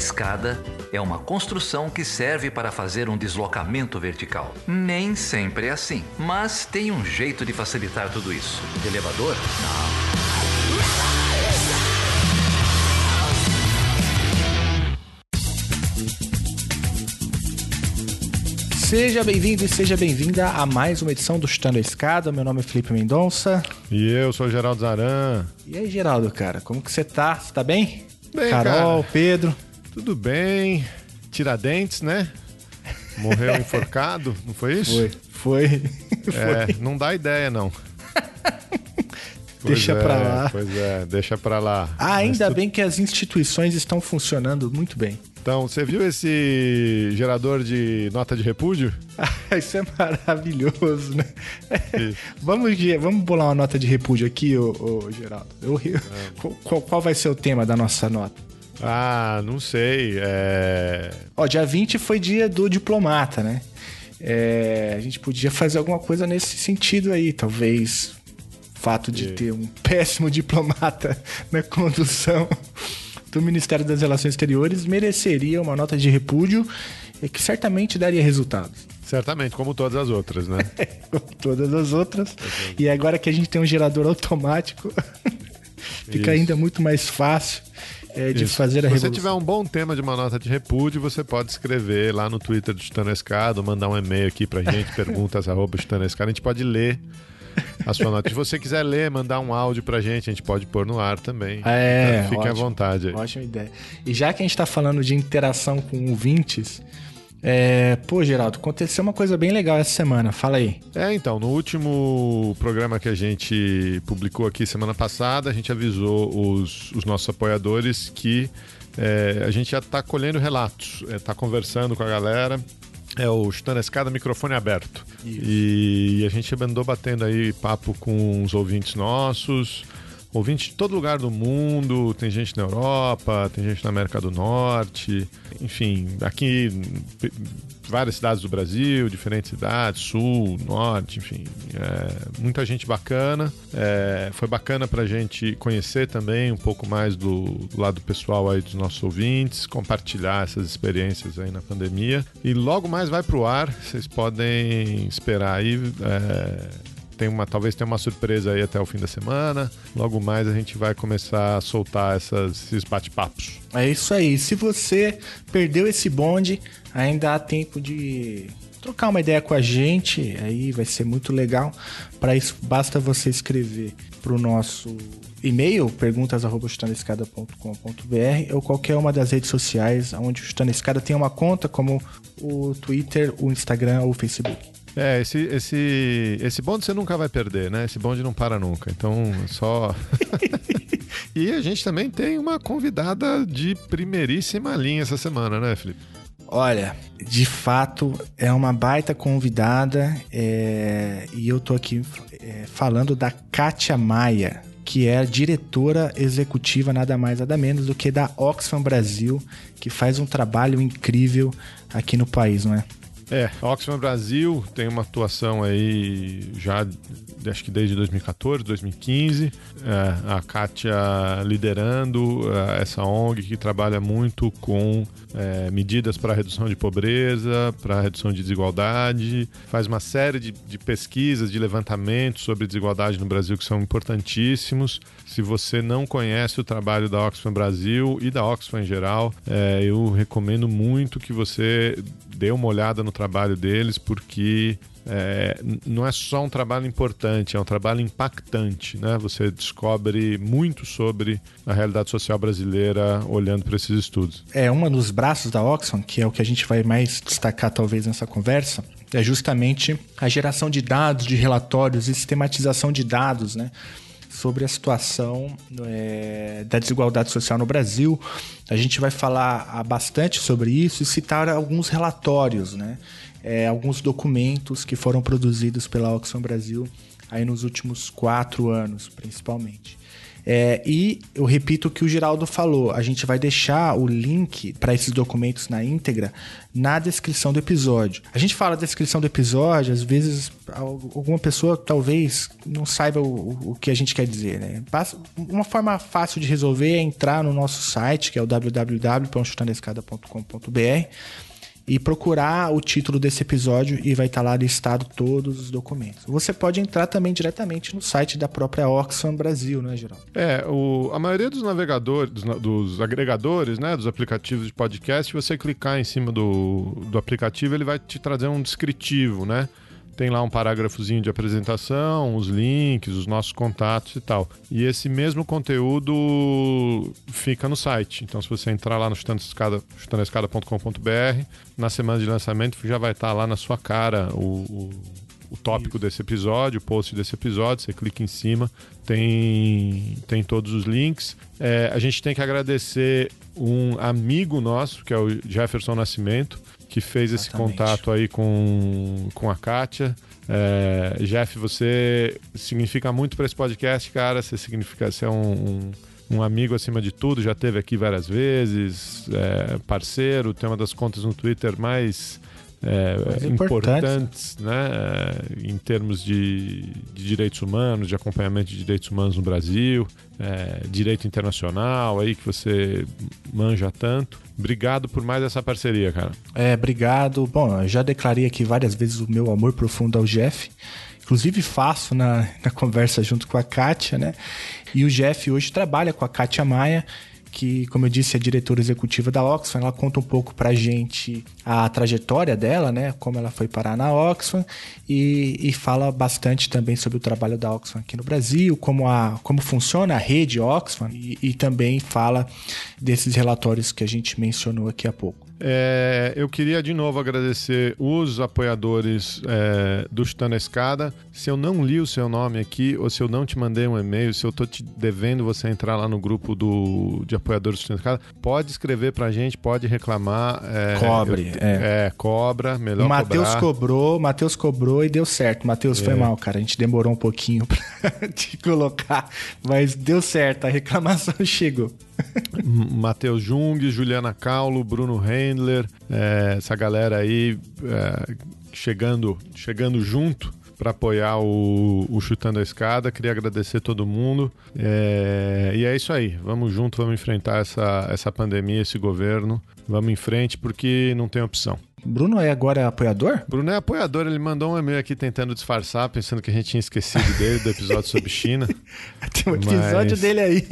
escada é uma construção que serve para fazer um deslocamento vertical. Nem sempre é assim, mas tem um jeito de facilitar tudo isso. elevador? Não. Seja bem-vindo e seja bem-vinda a mais uma edição do Chutando a Escada. Meu nome é Felipe Mendonça. E eu sou o Geraldo Zaran. E aí, Geraldo, cara, como que você tá? Você tá bem? Bem, Carol, cara. Pedro. Tudo bem. Tiradentes, né? Morreu enforcado, não foi isso? Foi, foi. É, não dá ideia, não. Deixa é, pra lá. Pois é, deixa pra lá. Ah, ainda tu- bem que as instituições estão funcionando muito bem. Então, você viu esse gerador de nota de repúdio? Isso é maravilhoso, né? Vamos, vamos bolar uma nota de repúdio aqui, ô, ô, Geraldo. Eu- eu- qual, qual vai ser o tema da nossa nota? Ah, não sei. É... Ó, dia 20 foi dia do diplomata, né? É, a gente podia fazer alguma coisa nesse sentido aí, talvez o fato de E- ter um péssimo diplomata na condução do Ministério das Relações Exteriores mereceria uma nota de repúdio e que certamente daria resultados. Certamente, como todas as outras, né? Como todas as outras. E agora que a gente tem um gerador automático, fica Isso. ainda muito mais fácil é, de Isso. fazer a Se você revolução. tiver um bom tema de uma nota de repúdio, você pode escrever lá no Twitter do Chutando a Escada, mandar um e-mail aqui pra gente, perguntas arroba chutando a escada, a gente pode ler a sua nota. Se você quiser ler, mandar um áudio pra gente, a gente pode pôr no ar também. É, Então, fique à ótimo. vontade aí. Ótima ideia. E já que a gente tá falando de interação com ouvintes, é... pô, Geraldo, aconteceu uma coisa bem legal essa semana. Fala aí. É, então, no último programa que a gente publicou aqui semana passada, a gente avisou os, os nossos apoiadores que é, a gente já está colhendo relatos, está conversando com a galera. É o Chutando a Escada, microfone aberto. E, a gente andou batendo aí papo com os ouvintes nossos, ouvintes de todo lugar do mundo, tem gente na Europa, tem gente na América do Norte, enfim, aqui várias cidades do Brasil, diferentes cidades, sul, norte, enfim, é, muita gente bacana. É, foi bacana pra gente conhecer também um pouco mais do, do lado pessoal aí dos nossos ouvintes, compartilhar essas experiências aí na pandemia. E logo mais vai pro ar, vocês podem esperar aí. é, tem uma, talvez tenha uma surpresa aí até o fim da semana. Logo mais a gente vai começar a soltar essas, esses bate-papos. É isso aí. Se você perdeu esse bonde, ainda há tempo de trocar uma ideia com a gente. Aí vai ser muito legal. Para isso, basta você escrever para o nosso e-mail, perguntas.chutandoescada.com.br ou qualquer uma das redes sociais onde o Chutando a Escada tem uma conta, como o Twitter, o Instagram ou o Facebook. É, esse, esse, esse bonde você nunca vai perder, né? Esse bonde não para nunca. Então, só. e a gente também tem uma convidada de primeiríssima linha essa semana, né, Felipe? Olha, de fato é uma baita convidada é, e eu tô aqui é, falando da Kátia Maia, que é diretora executiva nada mais nada menos do que da Oxfam Brasil, que faz um trabalho incrível aqui no país, não é? É, Oxfam Brasil tem uma atuação aí já, acho que desde 2014, 2015. É, a Kátia liderando é, essa ONG que trabalha muito com é, medidas para redução de pobreza, para redução de desigualdade, faz uma série de, de pesquisas, de levantamentos sobre desigualdade no Brasil que são importantíssimos. Se você não conhece o trabalho da Oxfam Brasil e da Oxfam em geral, é, eu recomendo muito que você dê uma olhada no trabalho deles, porque é, não é só um trabalho importante, é um trabalho impactante. Né? Você descobre muito sobre a realidade social brasileira olhando para esses estudos. É um dos braços da Oxfam, que é o que a gente vai mais destacar talvez nessa conversa, é justamente a geração de dados, de relatórios e sistematização de dados, né? Sobre a situação é, da desigualdade social no Brasil. A gente vai falar ah, bastante sobre isso e citar alguns relatórios, né? É, alguns documentos que foram produzidos pela Oxfam Brasil aí nos últimos quatro anos, principalmente. É, e eu repito o que o Geraldo falou: a gente vai deixar o link para esses documentos na íntegra na descrição do episódio. A gente fala descrição do episódio, às vezes alguma pessoa talvez não saiba o, o que a gente quer dizer, né? Uma forma fácil de resolver é entrar no nosso site, que é o www.chutandescada.com.br e procurar o título desse episódio e vai estar lá listado todos os documentos. Você pode entrar também diretamente no site da própria Oxfam Brasil, né, Geraldo? É, o, a maioria dos navegadores, dos, dos, agregadores, né, dos aplicativos de podcast, você clicar em cima do, do aplicativo, ele vai te trazer um descritivo, né? Tem lá um parágrafozinho de apresentação, os links, os nossos contatos e tal. E esse mesmo conteúdo fica no site. Então, se você entrar lá no chutandescada.com.br, na semana de lançamento já vai estar lá na sua cara o, o o tópico Isso. desse episódio, o post desse episódio, você clica em cima, tem, tem todos os links. É, a gente tem que agradecer um amigo nosso, que é o Jefferson Nascimento, que fez Exatamente. esse contato aí com, com a Kátia. É, Jeff, você significa muito para esse podcast, cara. Você significa ser é um, um, um, amigo acima de tudo. Já teve aqui várias vezes, é, parceiro. Tem uma das contas no Twitter mais é, importantes né, é, em termos de, de, direitos humanos, de acompanhamento de direitos humanos no Brasil, é, direito internacional aí que você manja tanto. Obrigado por mais essa parceria, cara. É, obrigado. Bom, eu já declarei aqui várias vezes o meu amor profundo ao Jeff. Inclusive faço na, na conversa junto com a Kátia, né? E o Jeff hoje trabalha com a Kátia Maia que, como eu disse, é diretora executiva da Oxfam. Ela conta um pouco pra gente a trajetória dela, né? Como ela foi parar na Oxfam e, e fala bastante também sobre o trabalho da Oxfam aqui no Brasil, como, a, como funciona a rede Oxfam e, e também fala desses relatórios que a gente mencionou aqui há pouco. É, eu queria de novo agradecer os apoiadores é, do Chutando a Escada. Se eu não li o seu nome aqui, ou se eu não te mandei um e-mail, se eu tô te devendo você entrar lá no grupo do, de apoiadores do Chutando a Escada, pode escrever pra gente, pode reclamar. É, Cobre, eu, é. é. cobra, melhor O Matheus cobrou, Matheus cobrou e deu certo. Matheus, foi é. mal, cara. A gente demorou um pouquinho pra te colocar, mas deu certo, a reclamação chegou. Matheus Jung, Juliana Caulo, Bruno Rendler, é, essa galera aí é, chegando, chegando junto para apoiar o, o, Chutando a Escada. Queria agradecer todo mundo. É, e é isso aí. Vamos junto, vamos enfrentar essa, essa pandemia, esse governo. Vamos em frente porque não tem opção. Bruno é agora apoiador? Bruno é apoiador, ele mandou um e-mail aqui tentando disfarçar, pensando que a gente tinha esquecido dele do episódio sobre China. Tem um episódio mas... dele aí.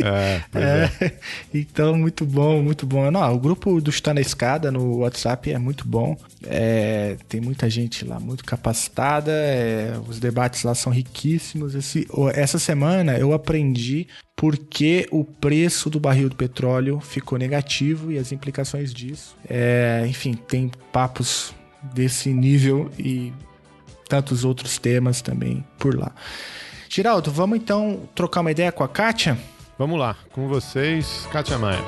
É, é, é, Então, muito bom, muito bom. Não, o grupo do Está na Escada no WhatsApp é muito bom. É, tem muita gente lá muito capacitada, é, os debates lá são riquíssimos. Esse, essa semana eu aprendi por que o preço do barril do petróleo ficou negativo e as implicações disso. É, enfim, tem papos desse nível e tantos outros temas também por lá. Giraldo, vamos então trocar uma ideia com a Kátia? Vamos lá, com vocês, Kátia Maia.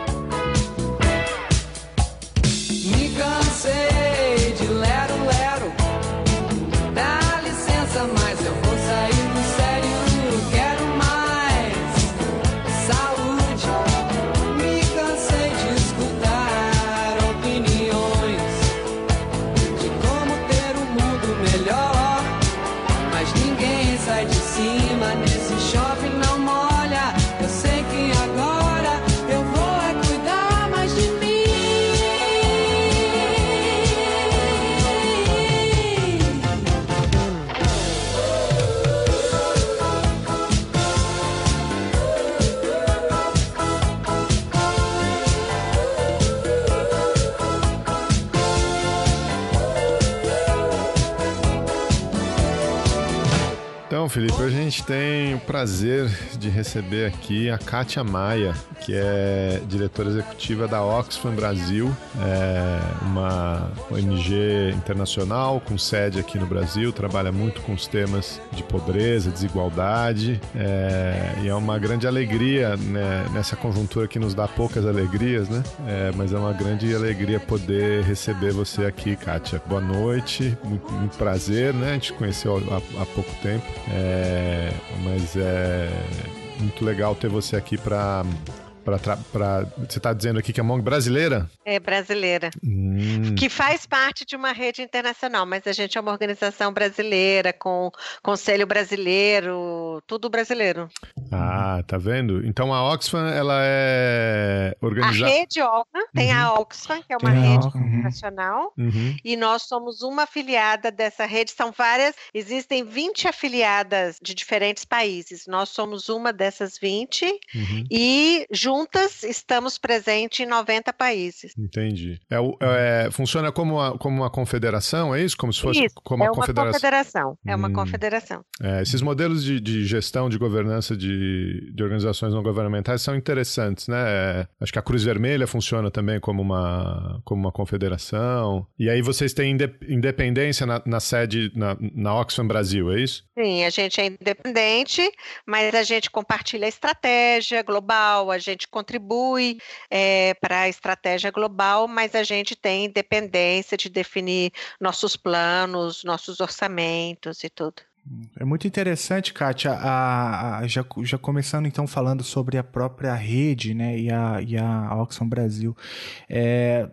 Felipe, a gente tem o prazer de receber aqui a Kátia Maia, que é diretora executiva da Oxfam Brasil, é uma ONG internacional com sede aqui no Brasil, trabalha muito com os temas de pobreza, desigualdade, é, e é uma grande alegria né, nessa conjuntura que nos dá poucas alegrias, né? É, mas é uma grande alegria poder receber você aqui, Kátia. Boa noite, muito, muito prazer, né? A gente conheceu há, há pouco tempo. É, mas é Muito legal ter você aqui para Pra, pra, você está dizendo aqui que é MONG brasileira? É brasileira. Hum. Que faz parte de uma rede internacional, mas a gente é uma organização brasileira, com conselho brasileiro, tudo brasileiro. Ah, tá vendo? Então a Oxfam, ela é organizada. A rede Oxfam, tem uhum. a Oxfam, que é uma tem rede internacional, uhum. e nós somos uma afiliada dessa rede. São várias, existem 20 afiliadas de diferentes países. Nós somos uma dessas 20 uhum. e juntos juntas estamos presentes em 90 países. Entendi. É, é, funciona como uma, como uma confederação, é isso? Como se fosse isso, como é uma confederação. confederação. É uma hum. confederação. É, esses modelos de, de, gestão, de governança de, de organizações não governamentais são interessantes, né? É, acho que a Cruz Vermelha funciona também como uma, como uma confederação. E aí vocês têm independência na, na sede, na, na Oxfam Brasil, é isso? Sim, a gente é independente, mas a gente compartilha a estratégia global, a gente contribui é, para a estratégia global, mas a gente tem independência de definir nossos planos, nossos orçamentos e tudo. É muito interessante, Kátia, a, a, já, já começando então falando sobre a própria rede né, e, a, e a Oxfam Brasil. É,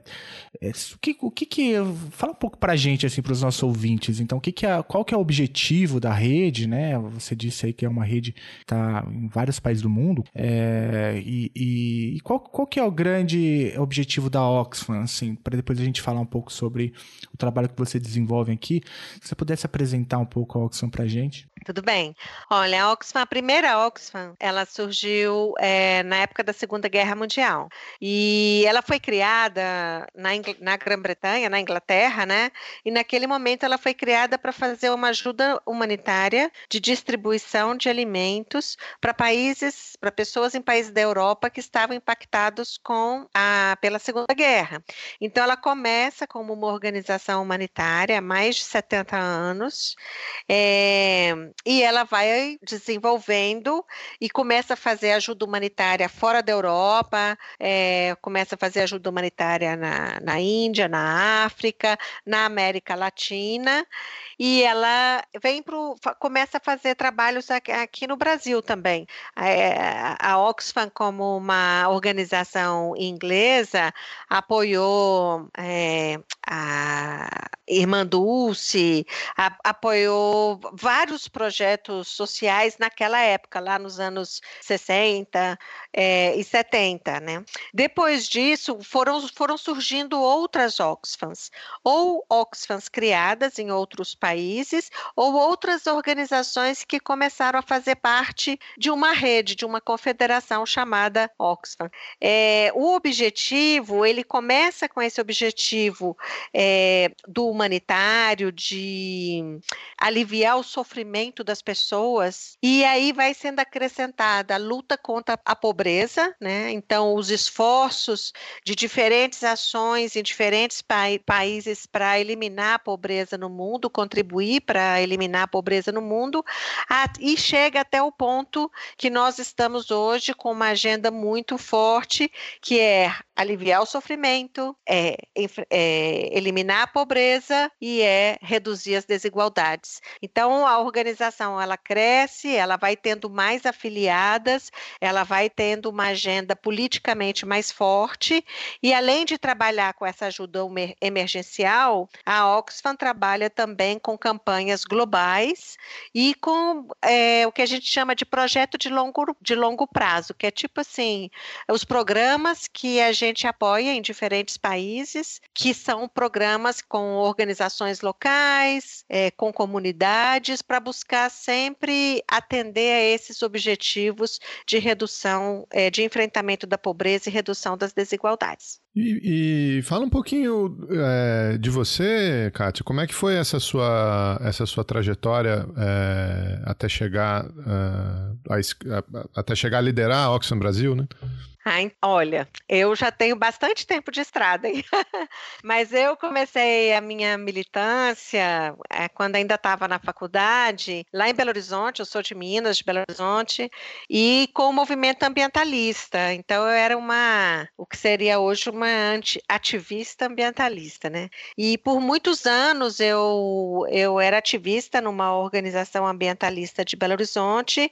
é, o, que, o que, que Fala um pouco para a gente, assim, para os nossos ouvintes. Então, o que que é, qual que é o objetivo da rede? Né? Você disse aí que é uma rede que está em vários países do mundo. É, e, e, e, qual, qual que é o grande objetivo da Oxfam? Assim, para depois a gente falar um pouco sobre o trabalho que você desenvolve aqui. Se você pudesse apresentar um pouco a Oxfam para gente? Tudo bem. Olha, a Oxfam, a primeira Oxfam, ela surgiu é, na época da Segunda Guerra Mundial. E ela foi criada na, na Grã-Bretanha, na Inglaterra, né? E naquele momento ela foi criada para fazer uma ajuda humanitária de distribuição de alimentos para países, para pessoas em países da Europa que estavam impactados com a, pela Segunda Guerra. Então ela começa como uma organização humanitária há mais de 70 anos. É, e ela vai desenvolvendo e começa a fazer ajuda humanitária fora da Europa, é, começa a fazer ajuda humanitária na, na Índia, na África, na América Latina, e ela vem pro, começa a fazer trabalhos aqui, aqui no Brasil também. É, a Oxfam, como uma organização inglesa, apoiou é, a Irmã Dulce, a, apoiou vários projetos sociais naquela época, lá nos anos 60 é, e 70, né? Depois disso, foram, foram surgindo outras Oxfams, ou Oxfams criadas em outros países, ou outras organizações que começaram a fazer parte de uma rede, de uma confederação chamada Oxfam. É, o objetivo, ele começa com esse objetivo é, do humanitário, de aliviar o sofrimento das pessoas, e aí vai sendo acrescentada a luta contra a pobreza né? Então, os esforços de diferentes ações em diferentes pa países para eliminar a pobreza no mundo, contribuir para eliminar a pobreza no mundo, a, e chega até o ponto que nós estamos hoje com uma agenda muito forte, que é aliviar o sofrimento, é, é eliminar a pobreza e é reduzir as desigualdades. Então, a organização ela cresce, ela vai tendo mais afiliadas, ela vai tendo uma agenda politicamente mais forte e além de trabalhar com essa ajuda emergencial, a Oxfam trabalha também com campanhas globais e com é, o que a gente chama de projeto de longo, de longo prazo, que é tipo assim, os programas que a gente apoia em diferentes países, que são programas com organizações locais, é, com comunidades, para buscar sempre atender a esses objetivos de redução é, de enfrentamento da pobreza e redução das desigualdades. E, e fala um pouquinho é, de você, Kátia. Como é que foi essa sua, essa sua trajetória é, até chegar é, a, a, até chegar a liderar a Oxfam Brasil, né? Ai, olha, eu já tenho bastante tempo de estrada, hein? mas eu comecei a minha militância é, quando ainda estava na faculdade, lá em Belo Horizonte, eu sou de Minas, de Belo Horizonte, e com o movimento ambientalista. Então, eu era uma, o que seria hoje uma ativista ambientalista, né? E por muitos anos eu, eu era ativista numa organização ambientalista de Belo Horizonte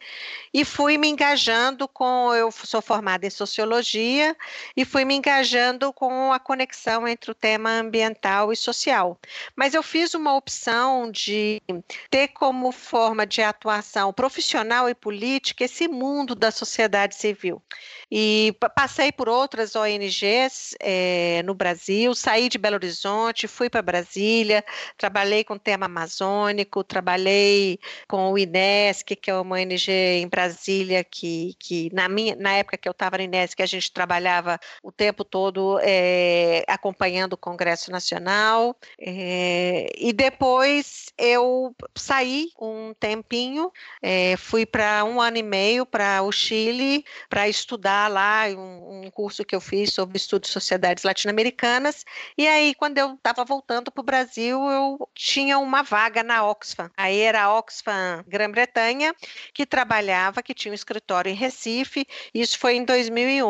e fui me engajando com, eu sou formada em sociologia, sociologia e fui me engajando com a conexão entre o tema ambiental e social. Mas eu fiz uma opção de ter como forma de atuação profissional e política esse mundo da sociedade civil. E passei por outras ONGs é, no Brasil, saí de Belo Horizonte, fui para Brasília, trabalhei com o tema amazônico, trabalhei com o INESC, que é uma ONG em Brasília, que, que na, minha, na época que eu estava no INESC, a gente trabalhava o tempo todo é, acompanhando o Congresso Nacional. É, e depois eu saí um tempinho, fui para um ano e meio para o Chile para estudar lá um, um, curso que eu fiz sobre estudos de sociedades latino-americanas. E aí, quando eu estava voltando para o Brasil, eu tinha uma vaga na Oxfam. Aí era a Oxfam Grã-Bretanha, que trabalhava, que tinha um escritório em Recife. Isso foi em 2001.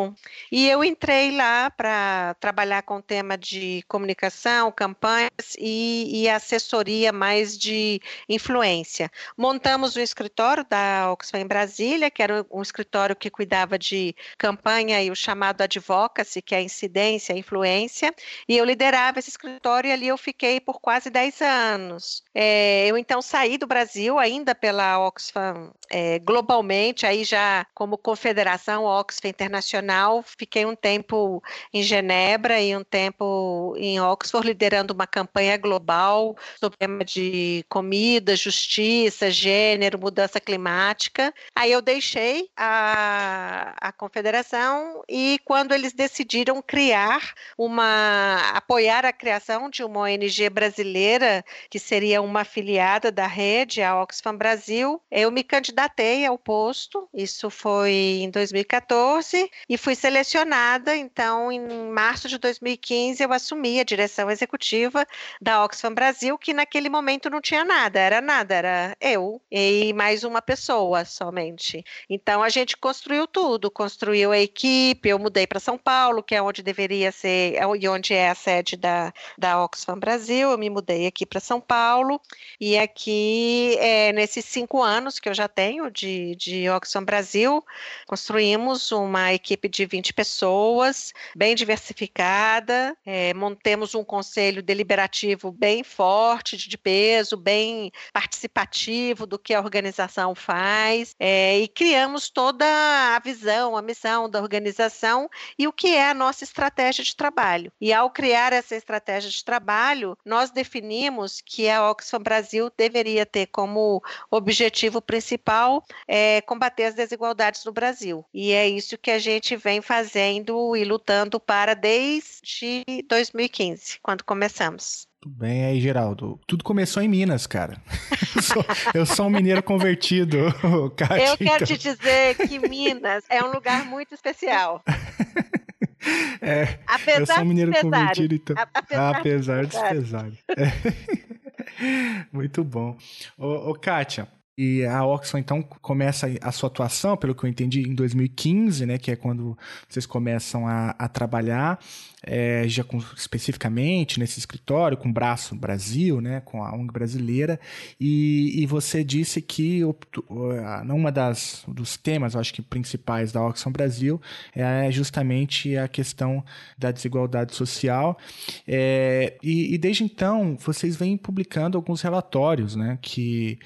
E eu entrei lá para trabalhar com o tema de comunicação, campanhas e, e assessoria mais de influência. Montamos um escritório da Oxfam em Brasília, que era um escritório que cuidava de campanha e o chamado advocacy, que é incidência, influência, e eu liderava esse escritório e ali eu fiquei por quase 10 anos. É, eu então saí do Brasil, ainda pela Oxfam é, globalmente, aí já como confederação Oxfam Internacional, fiquei um tempo em Genebra e um tempo em Oxford, liderando uma campanha global sobre o tema de comida, justiça, gênero, mudança climática. Aí eu deixei a, a confederação federação e quando eles decidiram criar uma apoiar a criação de uma ONG brasileira que seria uma afiliada da rede, a Oxfam Brasil, eu me candidatei ao posto. Isso foi em 2014 e fui selecionada. Então, em março de 2015, eu assumi a direção executiva da Oxfam Brasil, que naquele momento não tinha nada, era nada, era eu e mais uma pessoa somente. Então, a gente construiu tudo, construiu a equipe, eu mudei para São Paulo, que é onde deveria ser, é e onde é a sede da, da Oxfam Brasil, eu me mudei aqui para São Paulo, e aqui, é, nesses cinco anos que eu já tenho de, de Oxfam Brasil, construímos uma equipe de 20 pessoas, bem diversificada, é, montemos um conselho deliberativo bem forte, de peso, bem participativo do que a organização faz, é, e criamos toda a visão, a missão da organização e o que é a nossa estratégia de trabalho. E ao criar essa estratégia de trabalho, nós definimos que a Oxfam Brasil deveria ter como objetivo principal é, combater as desigualdades no Brasil. E é isso que a gente vem fazendo e lutando para desde 2015, quando começamos. Tudo bem aí, Geraldo. Tudo começou em Minas, cara. Eu sou, eu sou um mineiro convertido, Kátia, Eu quero então. te dizer que Minas é um lugar muito especial. É, apesar eu sou um mineiro convertido, então. Apesar, apesar dos pesares. É. Muito bom. Ô, ô Kátia, e a Oxfam, então, começa a sua atuação, pelo que eu entendi, em 2015, né? Que é quando vocês começam a, a trabalhar é, já com, especificamente nesse escritório, com o Braço Brasil, né, com a ONG brasileira, e, e você disse que uma das dos temas, acho que principais da Oxfam Brasil é justamente a questão da desigualdade social, é, e, e, desde então vocês vêm publicando alguns relatórios, né, que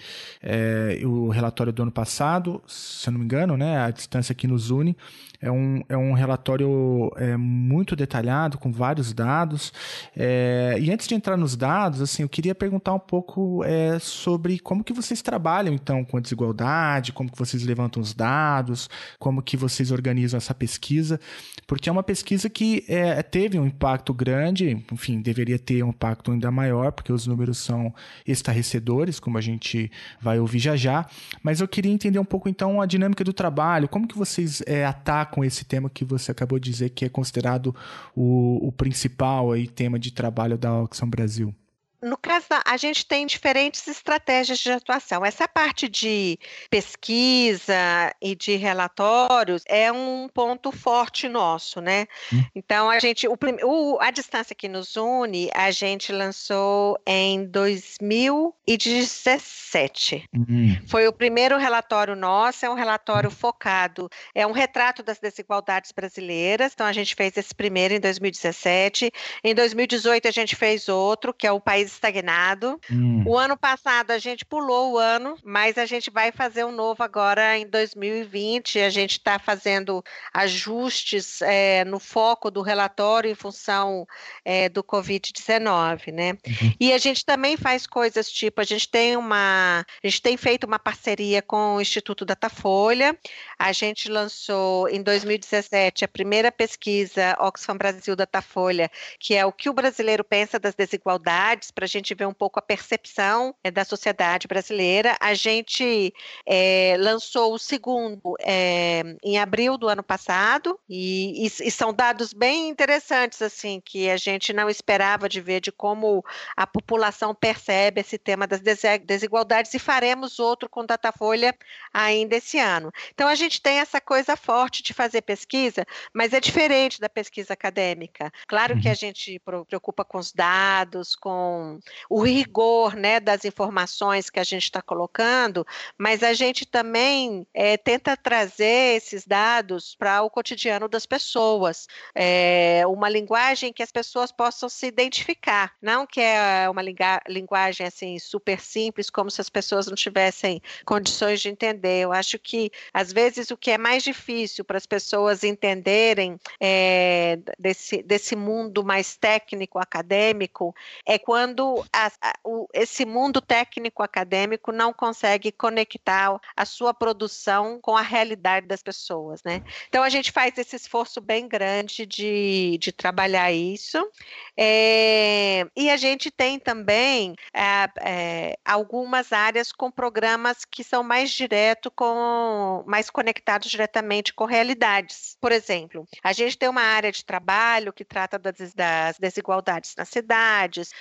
é, o relatório do ano passado, se eu não me engano, né, a distância que nos une, é um, é um relatório é, muito detalhado, com vários dados. É, e antes de entrar nos dados, assim, eu queria perguntar um pouco é, sobre como que vocês trabalham, então, com a desigualdade, como que vocês levantam os dados, como que vocês organizam essa pesquisa, porque é uma pesquisa que é, teve um impacto grande, enfim, deveria ter um impacto ainda maior, porque os números são estarrecedores, como a gente vai ouvir já já mas eu queria entender um pouco então a dinâmica do trabalho, como que vocês é, atacam esse tema que você acabou de dizer que é considerado o, o principal aí, tema de trabalho da Oxfam Brasil? No caso, a gente tem diferentes estratégias de atuação. Essa parte de pesquisa e de relatórios é um ponto forte nosso, né? Hum. Então, a gente, o, o, a distância que nos une, a gente lançou em 2017. Hum. Foi o primeiro relatório nosso, é um relatório focado, é um retrato das desigualdades brasileiras. Então, a gente fez esse primeiro em 2017. Em 2018, a gente fez outro, que é o País estagnado. Hum. O ano passado a gente pulou o ano, mas a gente vai fazer um novo agora em 2020. A gente está fazendo ajustes é, no foco do relatório em função é, do Covid-19, né? Uhum. E a gente também faz coisas tipo, a gente tem uma, a gente tem feito uma parceria com o Instituto Datafolha. A gente lançou em 2017 a primeira pesquisa Oxfam Brasil Datafolha, que é o que o brasileiro pensa das desigualdades para a gente ver um pouco a percepção é, da sociedade brasileira. A gente é, lançou o segundo é, em abril do ano passado e, e, e, são dados bem interessantes assim que a gente não esperava de ver de como a população percebe esse tema das desigualdades e faremos outro com Datafolha ainda esse ano. Então a gente tem essa coisa forte de fazer pesquisa, mas é diferente da pesquisa acadêmica. Claro que a uhum. gente preocupa com os dados, com o rigor né, das informações que a gente está colocando, mas a gente também é, tenta trazer esses dados para o cotidiano das pessoas, é, uma linguagem que as pessoas possam se identificar, não que é uma linguagem assim super simples, como se as pessoas não tivessem condições de entender. Eu acho que às vezes o que é mais difícil para as pessoas entenderem é, desse, desse mundo mais técnico acadêmico é quando a, a, o, esse mundo técnico acadêmico não consegue conectar a sua produção com a realidade das pessoas, né? Então a gente faz esse esforço bem grande de, de trabalhar isso. É, e a gente tem também é, é, algumas áreas com programas que são mais direto com mais conectados diretamente com realidades. Por exemplo, a gente tem uma área de trabalho que trata das, das desigualdades nas cidades,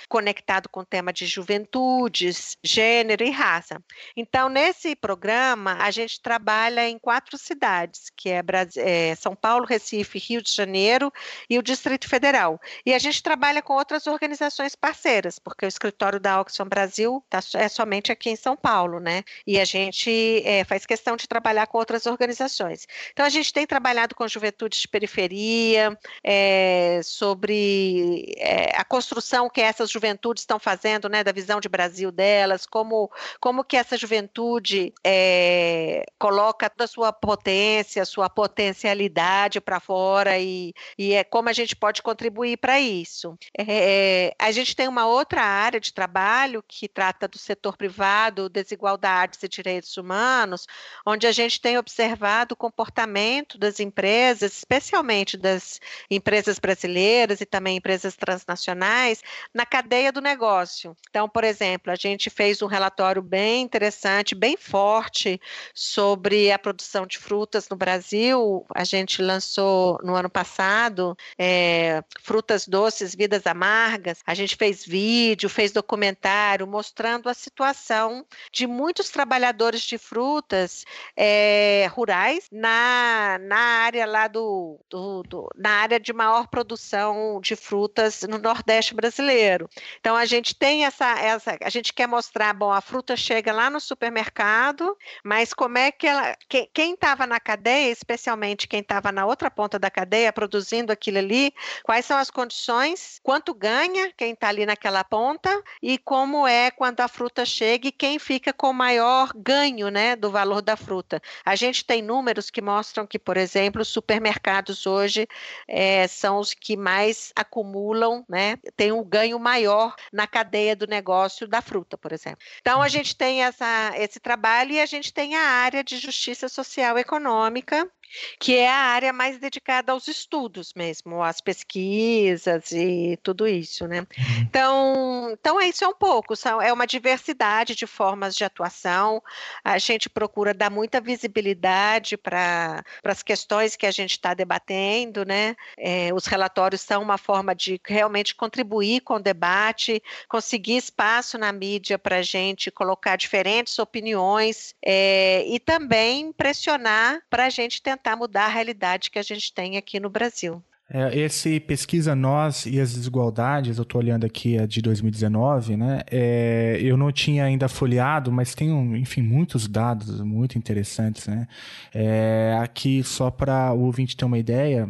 conectado com o tema de juventudes, gênero e raça. Então, nesse programa, a gente trabalha em quatro cidades, que é, é São Paulo, Recife, Rio de Janeiro e o Distrito Federal. E a gente trabalha com outras organizações parceiras, porque o escritório da Oxfam Brasil tá, é somente aqui em São Paulo, né? E a gente é, faz questão de trabalhar com outras organizações. Então, a gente tem trabalhado com juventudes de periferia, é, sobre é, a construção que essas juventudes estão fazendo, né, da visão de Brasil delas, como, como que essa juventude é, coloca toda a sua potência, sua potencialidade para fora e, e é como a gente pode contribuir para isso. É, a gente tem uma outra área de trabalho que trata do setor privado, desigualdades e direitos humanos, onde a gente tem observado o comportamento das empresas, especialmente das empresas brasileiras e também empresas transnacionais, na cadeia do negócio. Então, por exemplo, a gente fez um relatório bem interessante, bem forte, sobre a produção de frutas no Brasil. A gente lançou no ano passado é, frutas doces, vida Vidas Amargas, a gente fez vídeo, fez documentário mostrando a situação de muitos trabalhadores de frutas é, rurais na, na área lá do, do, do, na área de maior produção de frutas no Nordeste brasileiro. Então a gente tem essa, essa a gente quer mostrar, bom, a fruta chega lá no supermercado, mas como é que ela, quem estava na cadeia, especialmente quem estava na outra ponta da cadeia produzindo aquilo ali, quais são as condições quanto ganha quem está ali naquela ponta e como é quando a fruta chega e quem fica com maior ganho né, do valor da fruta. A gente tem números que mostram que, por exemplo, os supermercados hoje é, são os que mais acumulam, né, tem um ganho maior na cadeia do negócio da fruta, por exemplo. Então, a gente tem essa, esse trabalho e a gente tem a área de justiça social e econômica, que é a área mais dedicada aos estudos mesmo, às pesquisas e tudo isso, né? Uhum. Então, então isso é um pouco, são, é uma diversidade de formas de atuação. A gente procura dar muita visibilidade para as questões que a gente está debatendo, né? É, os relatórios são uma forma de realmente contribuir com o debate, conseguir espaço na mídia para a gente colocar diferentes opiniões é, e também pressionar para a gente tentar tentar mudar a realidade que a gente tem aqui no Brasil. É, esse pesquisa Nós e as Desigualdades, eu estou olhando aqui a de 2019, né? É, eu não tinha ainda folheado, mas tem, enfim, muitos dados muito interessantes, né? É, aqui, só para o ouvinte ter uma ideia,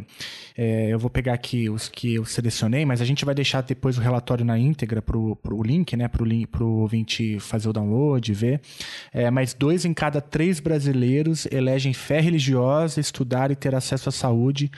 é, eu vou pegar aqui os que eu selecionei, mas a gente vai deixar depois o relatório na íntegra para o link, né? Para o ouvinte fazer o download, ver. É, mas dois em cada três brasileiros elegem fé religiosa, estudar e ter acesso à saúde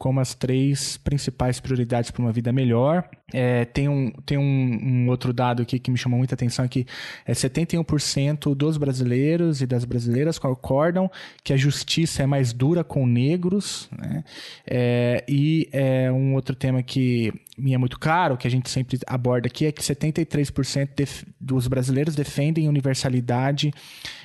como as três principais prioridades para uma vida melhor. É, tem um, tem um, um, outro dado aqui que me chamou muita atenção que é 71% dos brasileiros e das brasileiras concordam que a justiça é mais dura com negros, né? É, e é, um outro tema que me é muito caro, que a gente sempre aborda aqui, é que 73% dos brasileiros defendem universalidade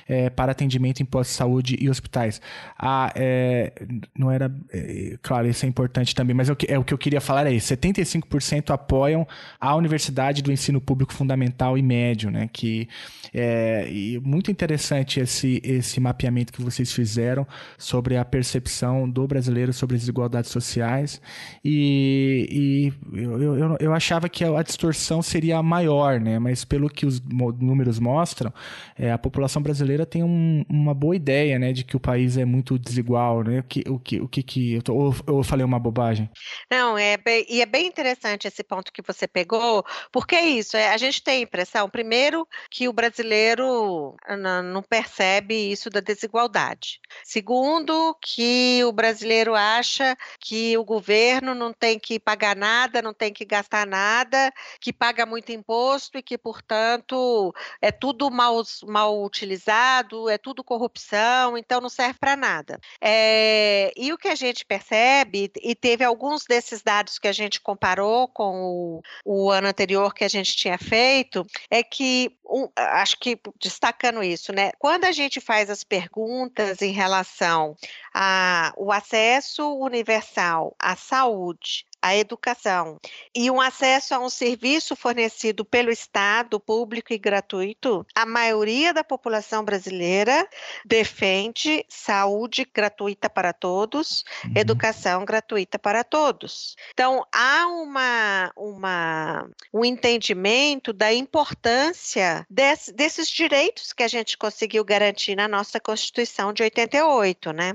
é, para atendimento em postos de saúde e hospitais. Ah, é, não era. É, claro, isso é importante também, mas é o que, é o que eu queria falar é isso: 75% apoiam a universidade do ensino público fundamental e médio, né? Que é muito interessante esse, esse mapeamento que vocês fizeram sobre a percepção do brasileiro sobre as desigualdades sociais. E, e eu, eu, eu achava que a, distorção seria maior, né? Mas pelo que os números mostram, é, a população brasileira tem um, uma boa ideia, né, de que o país é muito desigual, né? O que, o que, o que, que eu, tô, ou, eu falei uma bobagem? Não, é bem, e é bem interessante esse ponto que você pegou, porque é isso. É, a gente tem a impressão, primeiro, que o brasileiro não, não percebe isso da desigualdade. Segundo, que o brasileiro acha que o governo não tem que pagar nada, não tem que gastar nada, que paga muito imposto e que, portanto, é tudo mal, mal utilizado, é tudo corrupção, então não serve para nada. É, e o que a gente percebe, e teve alguns desses dados que a gente comparou com o, o ano anterior que a gente tinha feito, é que um, acho que destacando isso, né? Quando a gente faz as perguntas em relação ao acesso universal à saúde, à educação e um acesso a um serviço fornecido pelo Estado, público e gratuito, a maioria da população brasileira defende saúde gratuita para todos, uhum. educação gratuita para todos. Então, há uma, uma, um entendimento da importância desse, desses direitos que a gente conseguiu garantir na nossa Constituição de 88, né?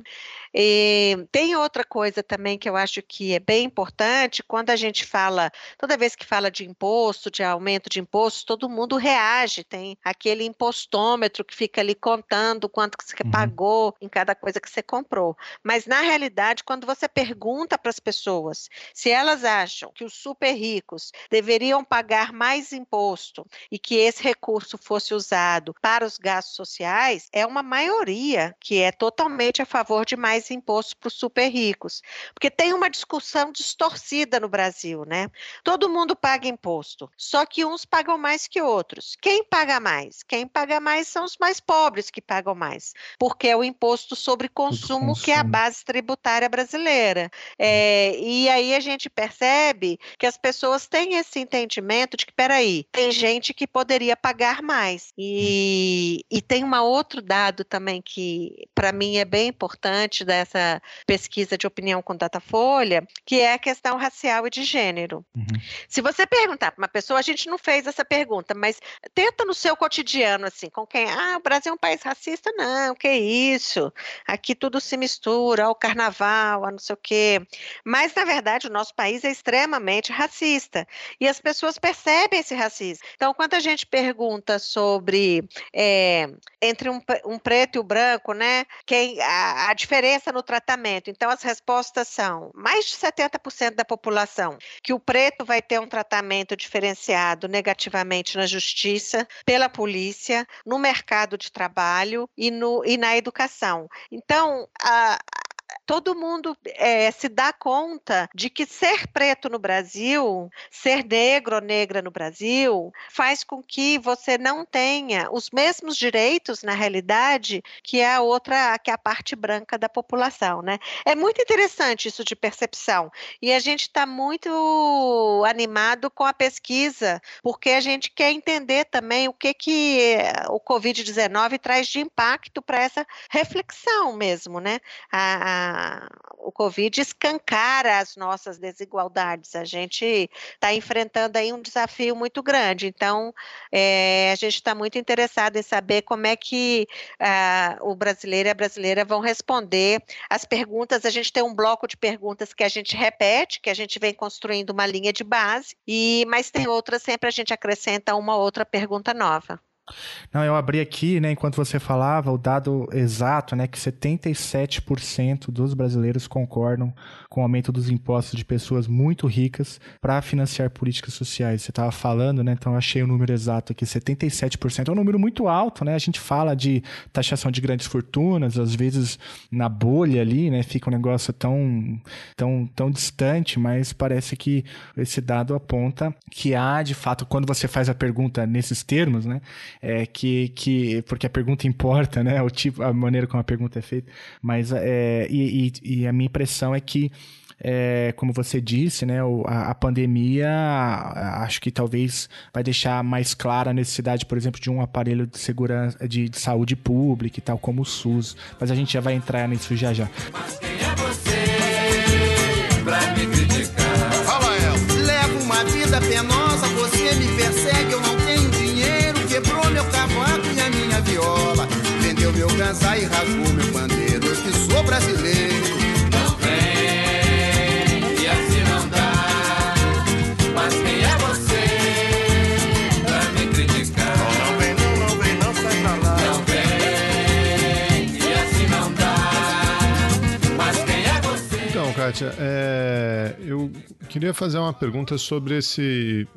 E tem outra coisa também que eu acho que é bem importante, quando a gente fala, toda vez que fala de imposto, de aumento de imposto, todo mundo reage, tem aquele impostômetro que fica ali contando quanto que você uhum. pagou em cada coisa que você comprou. Mas na realidade, quando você pergunta para as pessoas se elas acham que os super ricos deveriam pagar mais imposto e que esse recurso fosse usado para os gastos sociais, é uma maioria que é totalmente a favor de mais mais imposto para os super ricos. Porque tem uma discussão distorcida no Brasil, né? Todo mundo paga imposto, só que uns pagam mais que outros. Quem paga mais? Quem paga mais são os mais pobres que pagam mais, porque é o imposto sobre consumo, consumo. que é a base tributária brasileira. É, e aí a gente percebe que as pessoas têm esse entendimento de que, peraí, tem gente que poderia pagar mais. E, e tem um outro dado também que, para mim, é bem importante dessa pesquisa de opinião com Datafolha, que é a questão racial e de gênero. Uhum. Se você perguntar para uma pessoa, a gente não fez essa pergunta, mas tenta no seu cotidiano, assim, com quem, ah, o Brasil é um país racista? Não, que isso, aqui tudo se mistura, ao carnaval, a não sei o quê. Mas, na verdade, o nosso país é extremamente racista, e as pessoas percebem esse racismo. Então, quando a gente pergunta sobre, é, entre um, um, preto e o branco, né, quem, a, a diferença diferença no tratamento. Então, as respostas são: mais de 70% da população que o preto vai ter um tratamento diferenciado negativamente na justiça, pela polícia, no mercado de trabalho e, no, e na educação. Então, a, todo mundo é, se dá conta de que ser preto no Brasil, ser negro ou negra no Brasil, faz com que você não tenha os mesmos direitos, na realidade, que a outra, que a parte branca da população, né? É muito interessante isso de percepção. E a gente está muito animado com a pesquisa, porque a gente quer entender também o que, que o Covid-19 traz de impacto para essa reflexão mesmo, né? A, a, o Covid escancara as nossas desigualdades. A gente está enfrentando aí um desafio muito grande. Então, é, a gente está muito interessado em saber como é que uh, o brasileiro e a brasileira vão responder as perguntas. A gente tem um bloco de perguntas que a gente repete, que a gente vem construindo uma linha de base, e mas tem outras sempre a gente acrescenta uma outra pergunta nova. Não, eu abri aqui, né, enquanto você falava, o dado exato, né, que 77% dos brasileiros concordam com o aumento dos impostos de pessoas muito ricas para financiar políticas sociais. Você estava falando, né, então achei o número exato aqui, 77%. É um número muito alto, né? A gente fala de taxação de grandes fortunas, às vezes na bolha ali, né, fica um negócio tão tão tão distante, mas parece que esse dado aponta que há, de fato, quando você faz a pergunta nesses termos, né, é, que, que porque a pergunta importa, né? O tipo, a maneira como a pergunta é feita. Mas é, e, e, e a minha impressão é que é, como você disse, né, a, a, pandemia acho que talvez vai deixar mais clara a necessidade, por exemplo, de um aparelho de segurança de, de saúde pública e tal como o SUS. Mas a gente já vai entrar nisso já já. Mas É, eu queria fazer uma pergunta sobre esse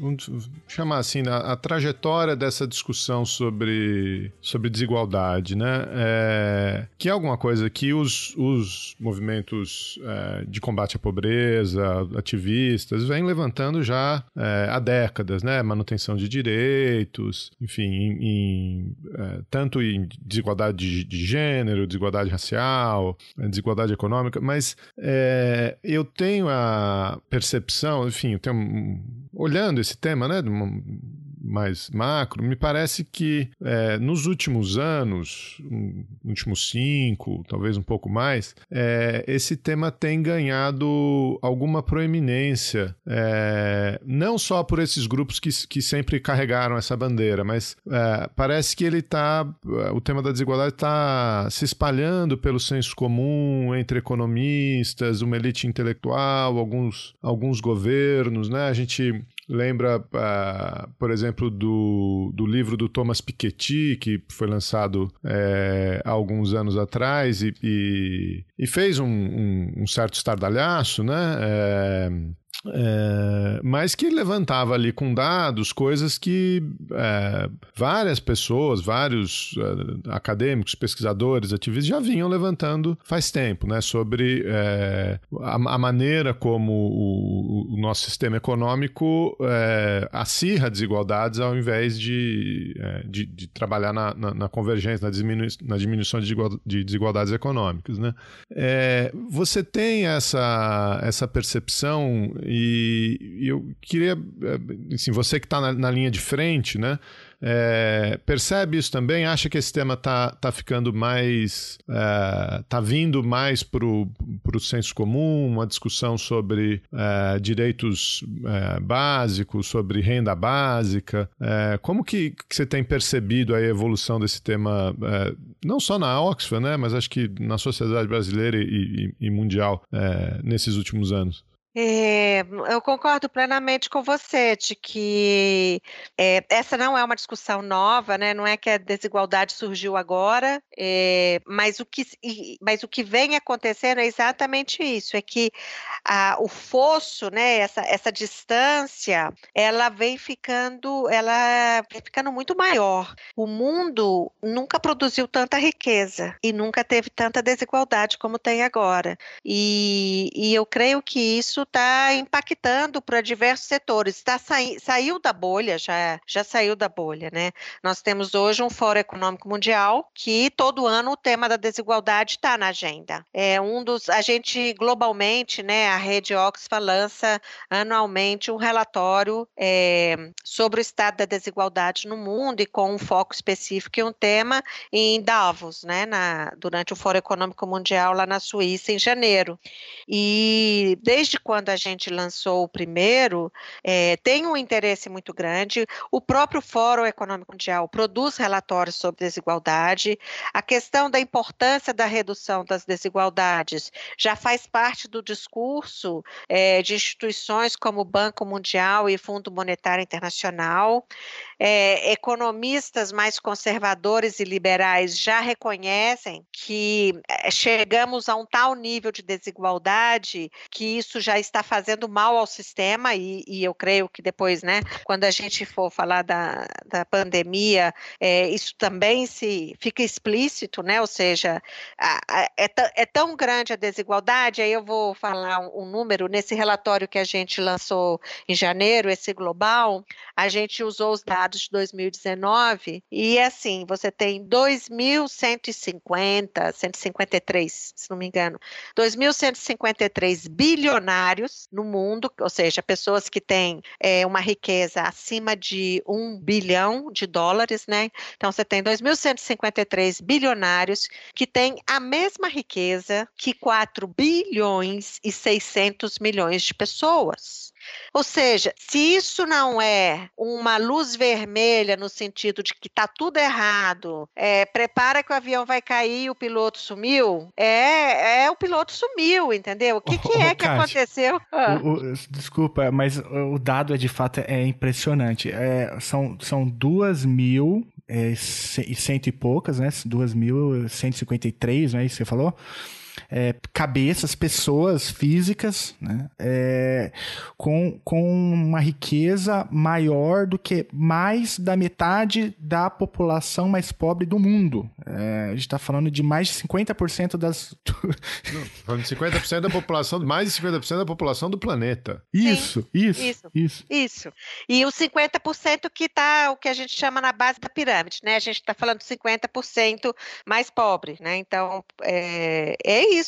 vamos chamar assim, a, a, trajetória dessa discussão sobre, sobre desigualdade, né? É, que é alguma coisa que os, os movimentos é, de combate à pobreza, ativistas, vêm levantando já é, há décadas, né? Manutenção de direitos, enfim, em, em, é, tanto em desigualdade de, de, gênero, desigualdade racial, desigualdade econômica, mas é, eu tenho a percepção, enfim, eu tenho, olhando esse tema, né, mais macro, me parece que é, nos últimos anos, últimos cinco, talvez um pouco mais, é, esse tema tem ganhado alguma proeminência, é, não só por esses grupos que, que sempre carregaram essa bandeira, mas é, parece que ele está, o tema da desigualdade está se espalhando pelo senso comum entre economistas, uma elite intelectual, alguns, alguns governos, né? A gente lembra, uh, por exemplo, do, do livro do Thomas Piketty, que foi lançado é, há alguns anos atrás e, e, e fez um, um, um, certo estardalhaço, né? É, é, mas que levantava ali com dados coisas que é, várias pessoas, vários é, acadêmicos, pesquisadores, ativistas já vinham levantando faz tempo, né, sobre é, a, a, maneira como o, o, nosso sistema econômico é, acirra desigualdades ao invés de, é, de, de, trabalhar na, na, na convergência, na, diminu na diminuição de, de, desigualdades econômicas. Né? você tem essa, essa percepção e, eu queria, eh, assim, você que está na, na, linha de frente, né? É, percebe isso também? Acha que esse tema está tá ficando mais. está é, vindo mais para o senso comum, uma discussão sobre é, direitos básicos, sobre renda básica? Como que, que, você tem percebido a evolução desse tema, não só na Oxford, né, mas acho que na sociedade brasileira e, e, e mundial nesses últimos anos? É, eu concordo plenamente com você de que é, essa não é uma discussão nova, né? Não é que a desigualdade surgiu agora, é, mas, o que, mas o que vem acontecendo é exatamente isso: é que a, o fosso, né? Essa, essa distância, ela vem ficando, ela vem ficando muito maior. O mundo nunca produziu tanta riqueza e nunca teve tanta desigualdade como tem agora. E, e eu creio que isso está impactando para diversos setores. Tá sai, saiu da bolha, já, já saiu da bolha, né? Nós temos hoje um Fórum Econômico Mundial que todo ano o tema da desigualdade está na agenda. É um dos, a gente globalmente, né? A rede Oxfam lança anualmente um relatório é, sobre o estado da desigualdade no mundo e com um foco específico e um tema em Davos, né? Na, durante o Fórum Econômico Mundial lá na Suíça em janeiro. E desde quando a gente lançou o primeiro, é, tem um interesse muito grande. O próprio Fórum Econômico Mundial produz relatórios sobre desigualdade. A questão da importância da redução das desigualdades já faz parte do discurso é, de instituições como o Banco Mundial e Fundo Monetário Internacional. É, economistas mais conservadores e liberais já reconhecem que chegamos a um tal nível de desigualdade que isso já está fazendo mal ao sistema, e, e eu creio que depois, né, quando a gente for falar da, da pandemia, é, isso também se fica explícito, né? Ou seja, a, a, é, é, tão grande a desigualdade, aí eu vou falar um, um número, nesse relatório que a gente lançou em janeiro, esse global, a gente usou os dados de 2019 e assim, você tem 2.150, 153, se não me engano, 2.153 bilionários no mundo, ou seja, pessoas que têm é, uma riqueza acima de um bilhão de dólares, né? Então você tem 2.153 bilionários que têm a mesma riqueza que 4 bilhões e 600 milhões de pessoas. Ou seja, se isso não é uma luz vermelha no sentido de que está tudo errado, é, prepara que o avião vai cair e o piloto sumiu, é, é o piloto sumiu, entendeu? O que, que é que aconteceu? O, o, desculpa, mas o dado é de fato é impressionante. É, são, são duas mil é, cento e poucas, né? Duas mil cento e cinquenta e três, não é isso você falou? É, cabeças, pessoas físicas, né? É, com, com uma riqueza maior do que mais da metade da população mais pobre do mundo. É, a gente está falando de mais de 50% das. Não, falando de 50% da população, mais de 50% da população do planeta. Isso, isso, isso, isso. Isso. E os 50% que está o que a gente chama na base da pirâmide, né? A gente está falando de 50% mais pobre, né? Então, é, é isso.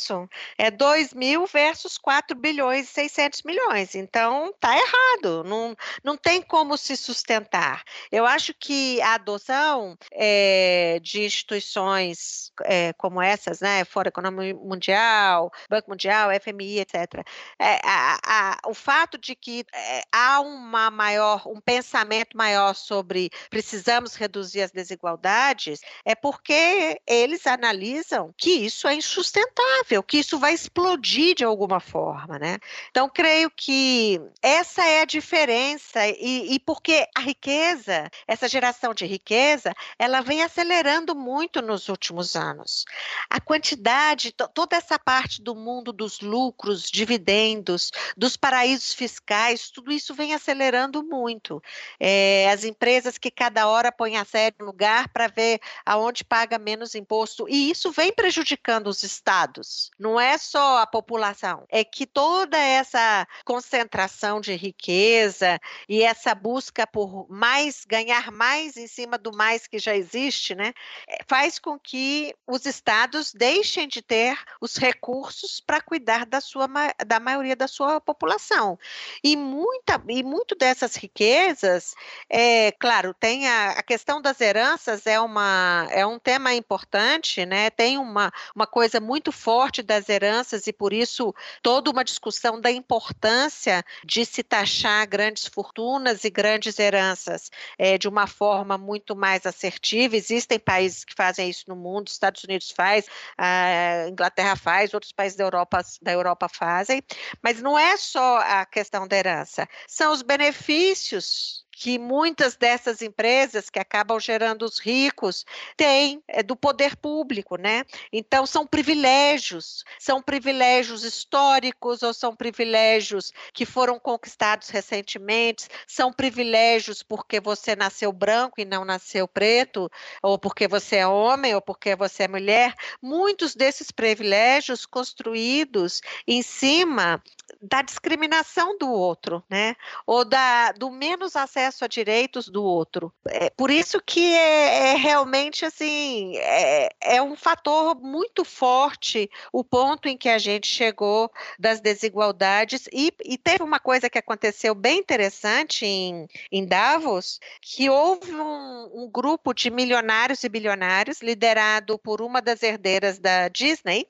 É 2 mil versus 4 bilhões e 600 milhões. Então, tá errado. Não, não tem como se sustentar. Eu acho que a adoção é, de instituições é, como essas, né, Fórum Econômico Mundial, Banco Mundial, FMI, etc., é, a, a, o fato de que é, há uma maior, um pensamento maior sobre precisamos reduzir as desigualdades é porque eles analisam que isso é insustentável, que isso vai explodir de alguma forma, né? Então, creio que essa é a diferença e, e porque a riqueza, essa geração de riqueza, ela vem acelerando muito nos últimos anos. A quantidade, toda essa parte do mundo dos lucros, dividendos, dos paraísos fiscais, tudo isso vem acelerando muito. É, as empresas que cada hora põem a série no lugar para ver aonde paga menos imposto, e isso vem prejudicando os estados não é só a população, é que toda essa concentração de riqueza e essa busca por mais, ganhar mais em cima do mais que já existe, né, eh, faz com que os estados deixem de ter os recursos para cuidar da, sua, da maioria da sua população. E, muita, e muito dessas riquezas, é, claro, tem a, a questão das heranças é, uma, é um tema importante, né, tem uma, uma coisa muito forte das heranças e por isso toda uma discussão da importância de se taxar grandes fortunas e grandes heranças é, de uma forma muito mais assertiva. Existem países que fazem isso no mundo, Estados Unidos faz, a Inglaterra faz, outros países da Europa, da Europa fazem, mas não é só a questão da herança, são os benefícios que muitas dessas empresas que acabam gerando os ricos têm é, do poder público, né? Então são privilégios, são privilégios históricos ou são privilégios que foram conquistados recentemente, são privilégios porque você nasceu branco e não nasceu preto, ou porque você é homem ou porque você é mulher. Muitos desses privilégios construídos em cima da discriminação do outro, né? Ou da, do menos acesso acesso a direitos do outro. É por isso que é, é realmente assim é, é um fator muito forte o ponto em que a gente chegou das desigualdades e, e teve uma coisa que aconteceu bem interessante em, em Davos, que houve um, um grupo de milionários e bilionários liderado por uma das herdeiras da Disney,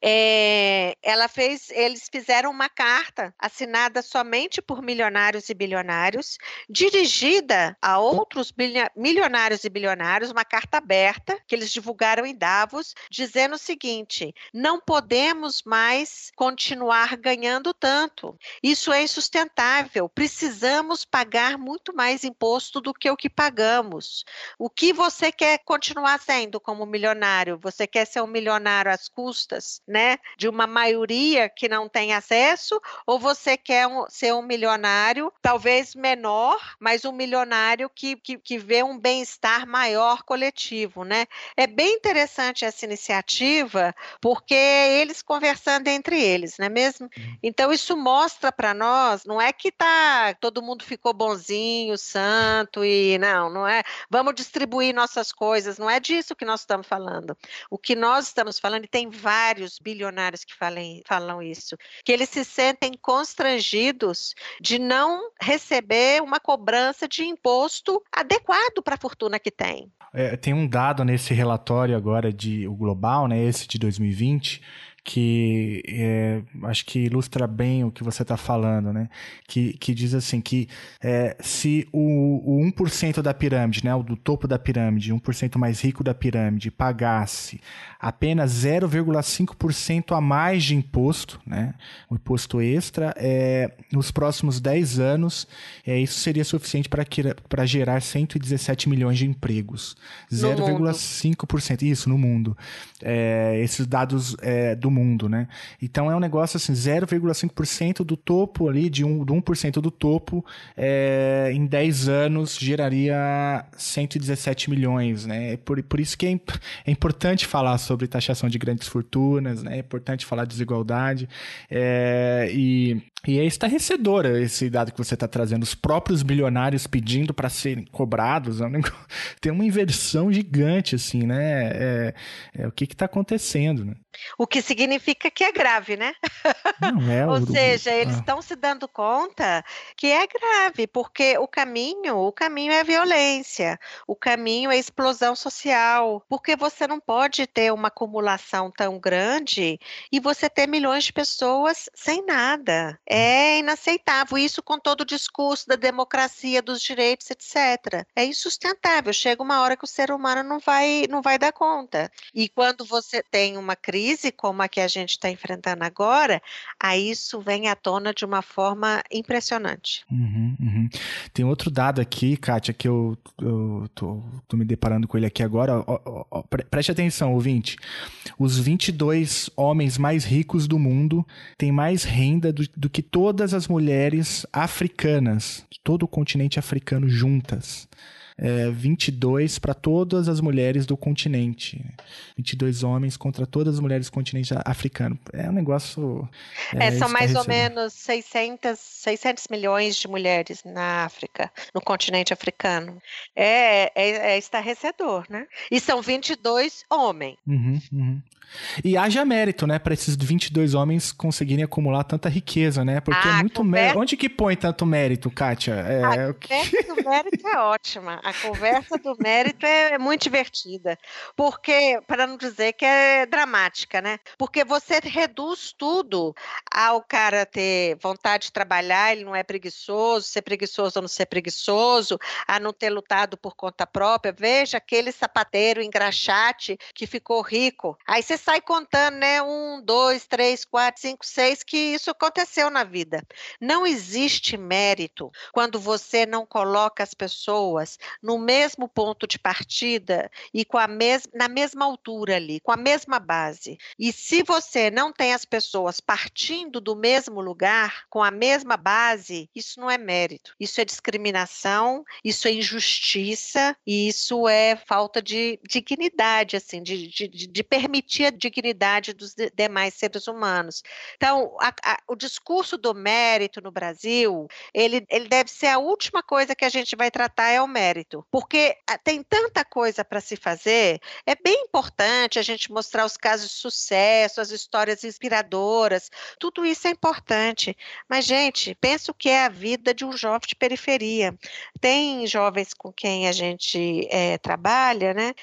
é, ela fez, eles fizeram uma carta assinada somente por milionários e bilionários, dirigida a outros milionários e bilionários, uma carta aberta que eles divulgaram em Davos, dizendo o seguinte: não podemos mais continuar ganhando tanto. Isso é insustentável. Precisamos pagar muito mais imposto do que o que pagamos. O que você quer continuar sendo como milionário? Você quer ser um milionário às custas? Né, de uma maioria que não tem acesso, ou você quer um, ser um milionário, talvez menor, mas um milionário que, que, que vê um bem-estar maior coletivo, né? É bem interessante essa iniciativa, porque eles conversando entre eles, não é mesmo? Uhum. Então isso mostra para nós, não é que tá todo mundo ficou bonzinho, santo e não, não é. Vamos distribuir nossas coisas, não é disso que nós estamos falando. O que nós estamos falando e tem vários vários bilionários que falem, falam isso, que eles se sentem constrangidos de não receber uma cobrança de imposto adequado para a fortuna que tem. É, tem um dado nesse relatório agora de o global, né, esse de 2020, que é, acho que ilustra bem o que você está falando, né? Que, que diz assim que é, se o, o 1% da pirâmide, né, o do topo da pirâmide, 1% mais rico da pirâmide, pagasse apenas 0,5% a mais de imposto, né, o imposto extra, é, nos próximos 10 anos, é, isso seria suficiente para gerar 117 milhões de empregos. 0,5%, isso no mundo. É, esses dados é, do mundo, né? Então é um negócio assim, 0,5% do topo ali, de um, do 1% do topo, é, em 10 anos geraria 117 milhões, né? Por, por isso que é, é, importante falar sobre taxação de grandes fortunas, né? É importante falar de desigualdade. É, e e é estarrecedor esse dado que você está trazendo. Os próprios bilionários pedindo para serem cobrados. É tem uma inversão gigante, assim, né? É, é o que está acontecendo, né? O que significa que é grave, né? Não é Ou seja, eles estão ah. se dando conta que é grave, porque o caminho, o caminho é violência, o caminho é explosão social, porque você não pode ter uma acumulação tão grande e você ter milhões de pessoas sem nada. É inaceitável isso com todo o discurso da democracia, dos direitos, etc. É insustentável. Chega uma hora que o ser humano não vai, não vai dar conta. E quando você tem uma crise como a que a gente está enfrentando agora, aí isso vem à tona de uma forma impressionante. Uhum, uhum. Tem outro dado aqui, Kátia, que eu, eu tô, tô me deparando com ele aqui agora. Ó, ó, preste atenção, ouvinte. Os 22 homens mais ricos do mundo têm mais renda do, do que todas as mulheres africanas, de todo o continente africano juntas. É, 22 para todas as mulheres do continente. 22 homens contra todas as mulheres do continente africano. É um negócio. É, é são mais ou menos 600, 600 milhões de mulheres na África, no continente africano. É, é, é estarrecedor, né? E são 22 homens. Uhum, uhum. E haja mérito, né, para esses 22 homens conseguirem acumular tanta riqueza, né? Porque Ah, é muito conversa- mérito. Onde que põe tanto mérito, Kátia? É, A conversa do mérito é ótima. A conversa do mérito é, é muito divertida. Porque, para não dizer que é dramática, né? Porque você reduz tudo ao cara ter vontade de trabalhar, ele não é preguiçoso, ser preguiçoso ou não ser preguiçoso, a não ter lutado por conta própria. Veja aquele sapateiro engraxate que ficou rico. Aí você sai contando, né? Um, dois, três, quatro, cinco, seis, que isso aconteceu na vida. Não existe mérito quando você não coloca as pessoas no mesmo ponto de partida e com a mes na mesma altura ali, com a mesma base. E se você não tem as pessoas partindo do mesmo lugar, com a mesma base, isso não é mérito. Isso é discriminação, isso é injustiça e isso é falta de dignidade, assim, de, de, de- de permitir a dignidade dos de- demais seres humanos. Então, a- a- o discurso do mérito no Brasil, ele, ele deve ser a última coisa que a gente vai tratar é o mérito, porque ah, tem tanta coisa para se fazer. É bem importante a gente mostrar os casos de sucesso, as histórias inspiradoras, tudo isso é importante. Mas, gente, pensa o que é a vida de um jovem de periferia. Tem jovens com quem a gente eh, trabalha, né?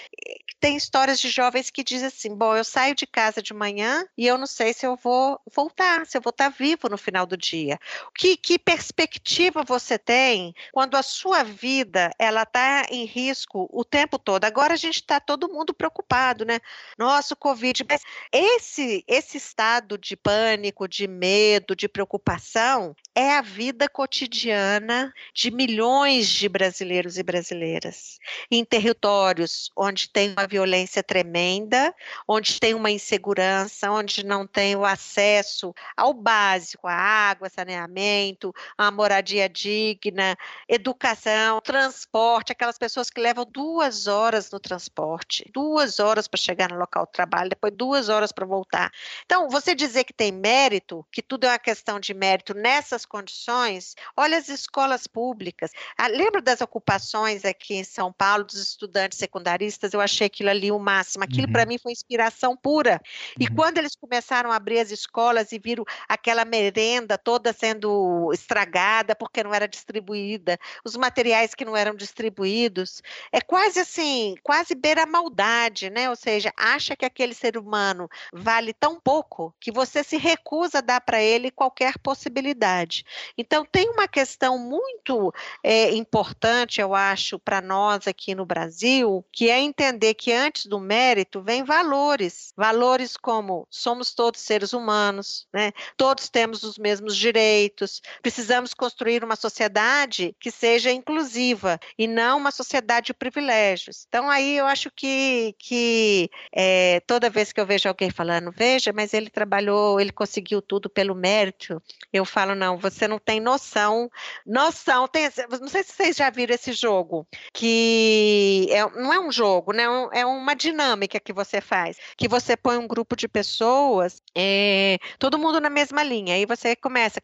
Tem histórias de jovens que dizem assim: bom, eu saio de casa de manhã e eu não sei se eu vou voltar, se eu vou estar vivo no final do dia. Que, que perspectiva você tem quando a sua vida ela está em risco o tempo todo? Agora a gente está todo mundo preocupado, né? Nossa, o Covid. Mas esse, esse estado de pânico, de medo, de preocupação é a vida cotidiana de milhões de brasileiros e brasileiras em territórios onde tem uma violência tremenda, onde tem uma insegurança, onde não tem o acesso ao básico, a água, saneamento, a moradia digna, educação, transporte, aquelas pessoas que levam duas horas no transporte, duas horas para chegar no local de trabalho, depois duas horas para voltar. Então, você dizer que tem mérito, que tudo é uma questão de mérito nessas condições, olha as escolas públicas. Ah, lembra das ocupações aqui em São Paulo dos estudantes secundaristas? Eu achei aquilo ali o máximo. Aquilo Uhum. para mim foi inspiração pura. E Uhum. quando eles começaram a abrir as escolas e viram aquela merenda toda sendo estragada porque não era distribuída, os materiais que não eram distribuídos, é quase assim, quase beira a maldade, né? Ou seja, acha que aquele ser humano vale tão pouco que você se recusa a dar para ele qualquer possibilidade. Então, tem uma questão muito é, importante, eu acho, para nós aqui no Brasil, que é entender que antes do mérito vem valores. Valores como somos todos seres humanos, né? todos temos os mesmos direitos, precisamos construir uma sociedade que seja inclusiva e não uma sociedade de privilégios. Então, aí eu acho que, que é, toda vez que eu vejo alguém falando, veja, mas ele trabalhou, ele conseguiu tudo pelo mérito, eu falo, não, você não tem noção. Noção, tem, não sei se vocês já viram esse jogo, que é- não é um jogo, né? um- É uma dinâmica que você faz, que você põe um grupo de pessoas, é, todo mundo na mesma linha, aí você começa,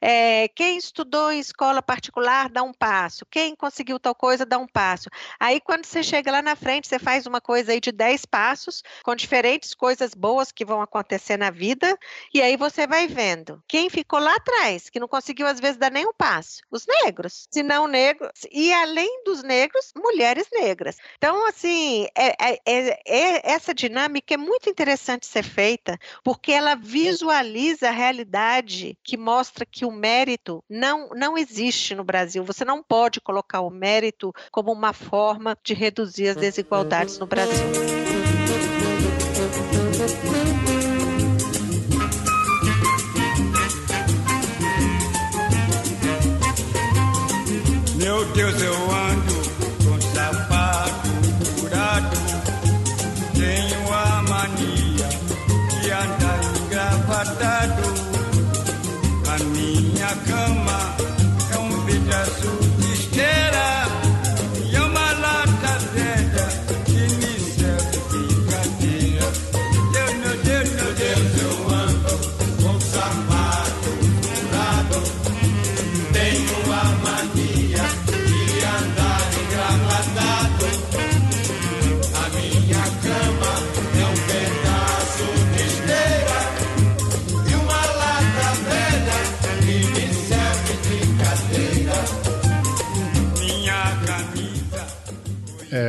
é, quem estudou em escola particular dá um passo, quem conseguiu tal coisa dá um passo. Aí quando você chega lá na frente, você faz uma coisa aí de 10 passos, com diferentes coisas boas que vão acontecer na vida, e aí você vai vendo. Quem ficou lá atrás, que não conseguiu às vezes dar nem um passo? Os negros. Se não negros, e além dos negros, mulheres negras. Então, assim, é- é- é- é- essa dinâmica é muito interessante ser feita, porque ela visualiza a realidade que mostra que o mérito não, não existe no Brasil. Você não pode colocar o mérito como uma forma de reduzir as desigualdades no Brasil.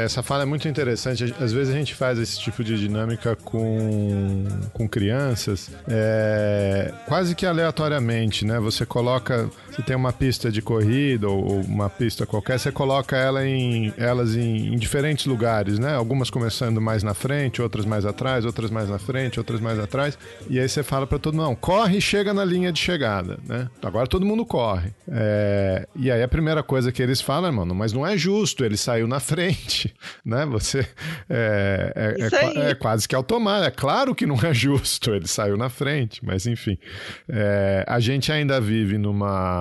Essa fala é muito interessante. Às vezes a gente faz esse tipo de dinâmica com, com crianças, é, quase que aleatoriamente, né? Você coloca, se tem uma pista de corrida ou, ou uma pista qualquer, você coloca ela em, elas em, em, diferentes lugares, né? Algumas começando mais na frente, outras mais atrás, outras mais na frente, outras mais atrás. E aí você fala para todo mundo, não, corre e chega na linha de chegada, né? Agora todo mundo corre. É, e aí a primeira coisa que eles falam, mano, mas não é justo, ele saiu na frente, né? Você é, é, é, é quase que automático. É claro que não é justo, ele saiu na frente, mas enfim. É, a gente ainda vive numa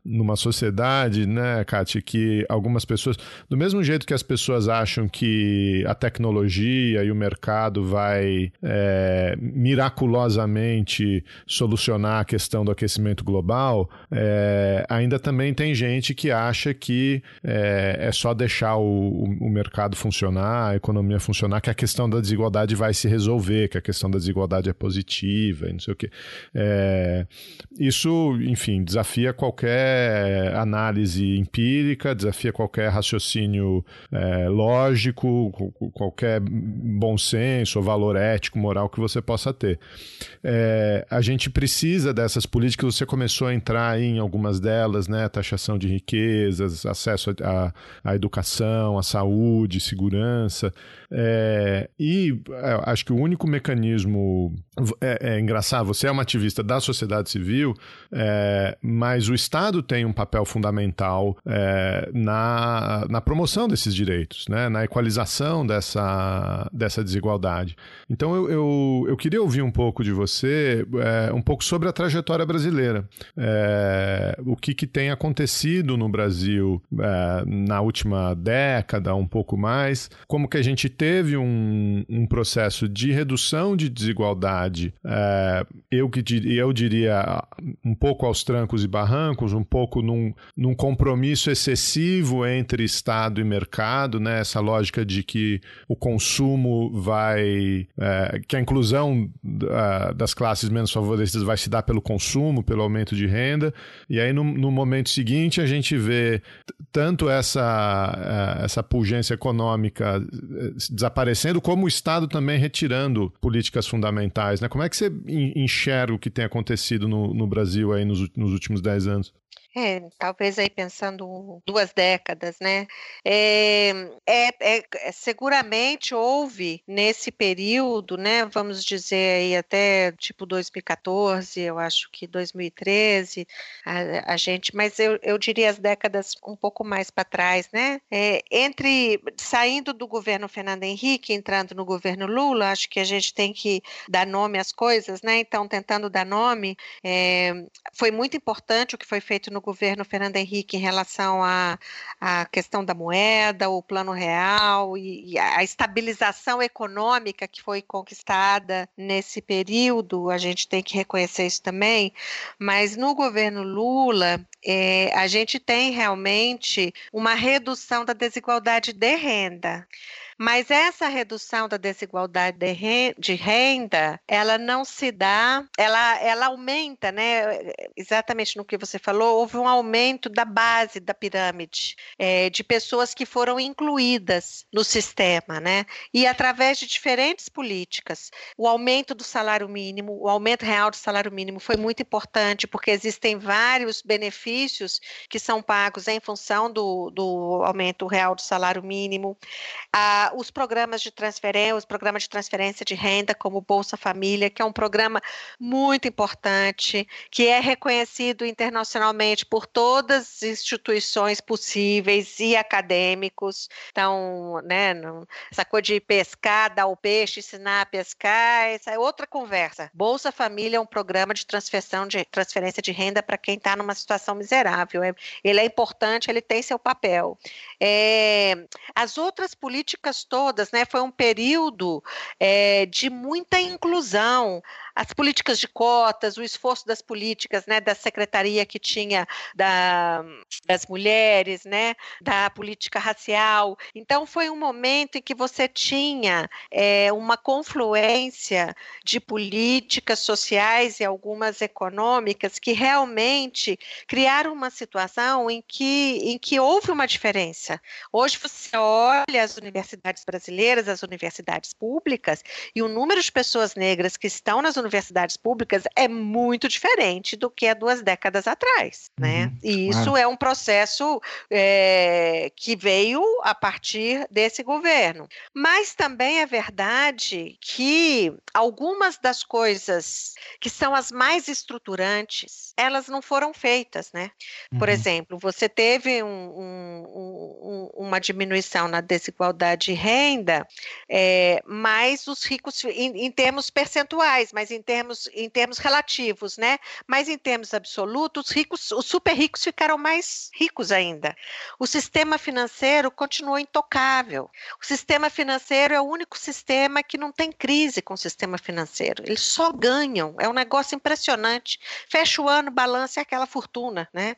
numa sociedade, né, Kátia, que algumas pessoas, do mesmo jeito que as pessoas acham que a tecnologia e o mercado vai é, miraculosamente solucionar a questão do aquecimento global, é, ainda também tem gente que acha que é, é só deixar o, o, mercado funcionar, a economia funcionar, que a questão da desigualdade vai se resolver, que a questão da desigualdade é positiva e não sei o quê. É, isso, enfim, desafia qualquer análise empírica, desafia qualquer raciocínio é, lógico, qualquer bom senso ou valor ético, moral que você possa ter. É, a gente precisa dessas políticas, você começou a entrar em algumas delas, né? Taxação de riquezas, acesso à educação, à saúde, segurança. É, e é, acho que o único mecanismo. É, é, engraçado, você é uma ativista da sociedade civil, é, mas o Estado tem um papel fundamental é, na, na promoção desses direitos, né, na equalização dessa, dessa desigualdade. Então eu, eu, eu queria ouvir um pouco de você, é, um pouco sobre a trajetória brasileira. o que, que tem acontecido no Brasil na última década, um pouco mais, como que a gente teve um, um processo de redução de desigualdade, é, eu, que eu diria um pouco aos trancos e barrancos, um pouco num, num compromisso excessivo entre Estado e mercado, né? essa lógica de que o consumo vai. É, que a inclusão das classes menos favorecidas vai se dar pelo consumo, pelo aumento de renda, e aí no, no momento seguinte a gente vê tanto essa, é, essa pungência econômica desaparecendo, como o Estado também retirando políticas fundamentais. Né? Como é que você enxerga o que tem acontecido no, no Brasil aí nos, nos últimos dez anos? É, talvez aí pensando duas décadas, né? É, é, é, é, seguramente houve nesse período, né? Vamos dizer aí até tipo 2014, eu acho que 2013, a, a gente, mas eu, eu diria as décadas um pouco mais para trás, né? É, entre saindo do governo Fernando Henrique, entrando no governo Lula, acho que a gente tem que dar nome às coisas, né? Então, tentando dar nome, é, foi muito importante o que foi feito no no governo Fernando Henrique em relação à, à questão da moeda, o plano real e, e a estabilização econômica que foi conquistada nesse período, a gente tem que reconhecer isso também, mas no governo Lula, é, a gente tem realmente uma redução da desigualdade de renda. Mas essa redução da desigualdade de renda, ela não se dá, ela, ela aumenta, né? Exatamente no que você falou, houve um aumento da base da pirâmide, é, de pessoas que foram incluídas no sistema, né? E através de diferentes políticas. O aumento do salário mínimo, o aumento real do salário mínimo foi muito importante, porque existem vários benefícios que são pagos em função do, do aumento real do salário mínimo. Os programas de transferência, os programas de transferência de renda, como Bolsa Família, que é um programa muito importante, que é reconhecido internacionalmente por todas as instituições possíveis e acadêmicos. Então, né, essa coisa de pescar, dar o peixe, ensinar a pescar, essa é outra conversa. Bolsa Família é um programa de de, transferência de renda para quem está numa situação miserável. É, ele é importante, ele tem seu papel. É, as outras políticas todas, né? Foi um período é, de muita inclusão. As políticas de cotas, o esforço das políticas, né, da secretaria que tinha da, das mulheres, né, da política racial. Então foi um momento em que você tinha é, uma confluência de políticas sociais e algumas econômicas que realmente criaram uma situação em que, em que houve uma diferença. Hoje você olha as universidades brasileiras, as universidades públicas, e o número de pessoas negras que estão nas universidades públicas é muito diferente do que há duas décadas atrás, né? Uhum, E isso claro. é um processo é, que veio a partir desse governo. Mas também é verdade que algumas das coisas que são as mais estruturantes, elas não foram feitas, né? Por Uhum. exemplo, você teve um- um- um- uma diminuição na desigualdade de renda, é, mas os ricos, em, em termos percentuais, mas em termos, em termos relativos, né? Mas em termos absolutos, os ricos, os super ricos ficaram mais ricos ainda. O sistema financeiro continuou intocável. O sistema financeiro é o único sistema que não tem crise com o sistema financeiro. Eles só ganham. É um negócio impressionante. Fecha o ano, balança é aquela fortuna, né?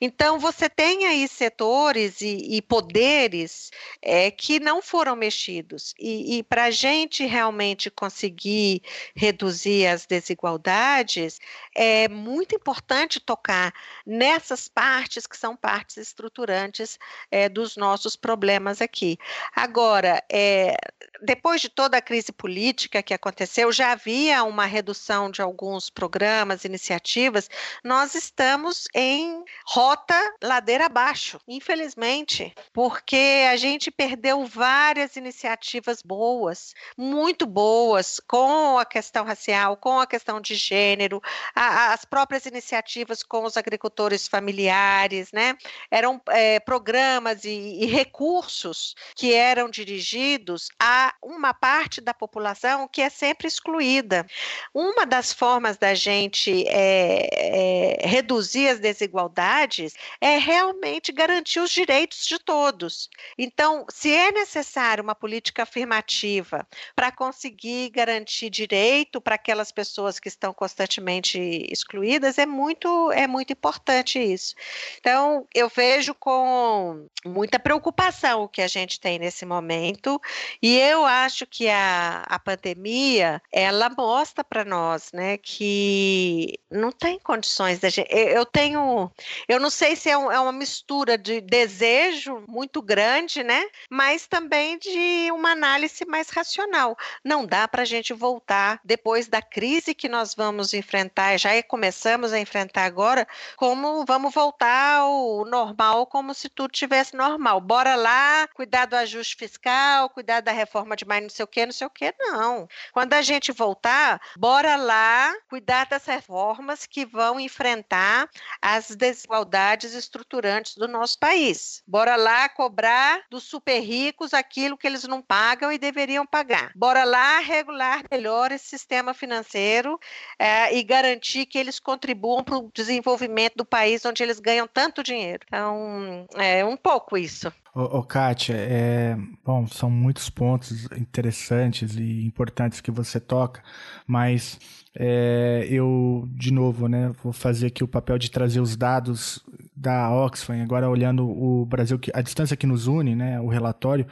Então você tem aí setores e, e poderes é, que não foram mexidos. E, e para a gente realmente conseguir reduzir as desigualdades, é muito importante tocar nessas partes que são partes estruturantes é, dos nossos problemas aqui. Agora, é, depois de toda a crise política que aconteceu, já havia uma redução de alguns programas, iniciativas. Nós estamos em rota ladeira abaixo, infelizmente, porque a gente perdeu várias iniciativas boas, muito boas, com a questão racial, com a questão de gênero, a- as próprias iniciativas com os agricultores familiares, né? Eram eh, programas e, e recursos que eram dirigidos a uma parte da população que é sempre excluída. Uma das formas da gente eh, eh, reduzir as desigualdades é realmente garantir os direitos de todos. Então, se é necessário uma política afirmativa para conseguir garantir direito para aquelas pessoas que estão constantemente excluídas, é muito, é muito importante isso. Então, eu vejo com muita preocupação o que a gente tem nesse momento, e eu acho que a, a pandemia, ela mostra para nós, né, que não tem condições da gente. Eu eu tenho, eu não sei se é, um- é uma mistura de desejo muito grande, né, mas também de uma análise mais racional. Não dá para a gente voltar depois da crise que nós vamos enfrentar, já começamos a enfrentar agora, como vamos voltar ao normal, como se tudo tivesse normal. Bora lá, cuidar do ajuste fiscal, cuidar da reforma de mais não sei o que, não sei o que, não. Quando a gente voltar, bora lá cuidar das reformas que vão enfrentar as desigualdades estruturantes do nosso país. Bora lá cobrar dos super ricos aquilo que eles não pagam e deveriam pagar. Bora lá regular melhor esse sistema financeiro eh, e garantir que eles contribuam para o desenvolvimento do país onde eles ganham tanto dinheiro. Então, é um pouco isso. Ô, ô Kátia, é, bom, são muitos pontos interessantes e importantes que você toca, mas é, eu, de novo, né, vou fazer aqui o papel de trazer os dados da Oxfam, agora olhando o Brasil, a distância que nos une, né, o relatório,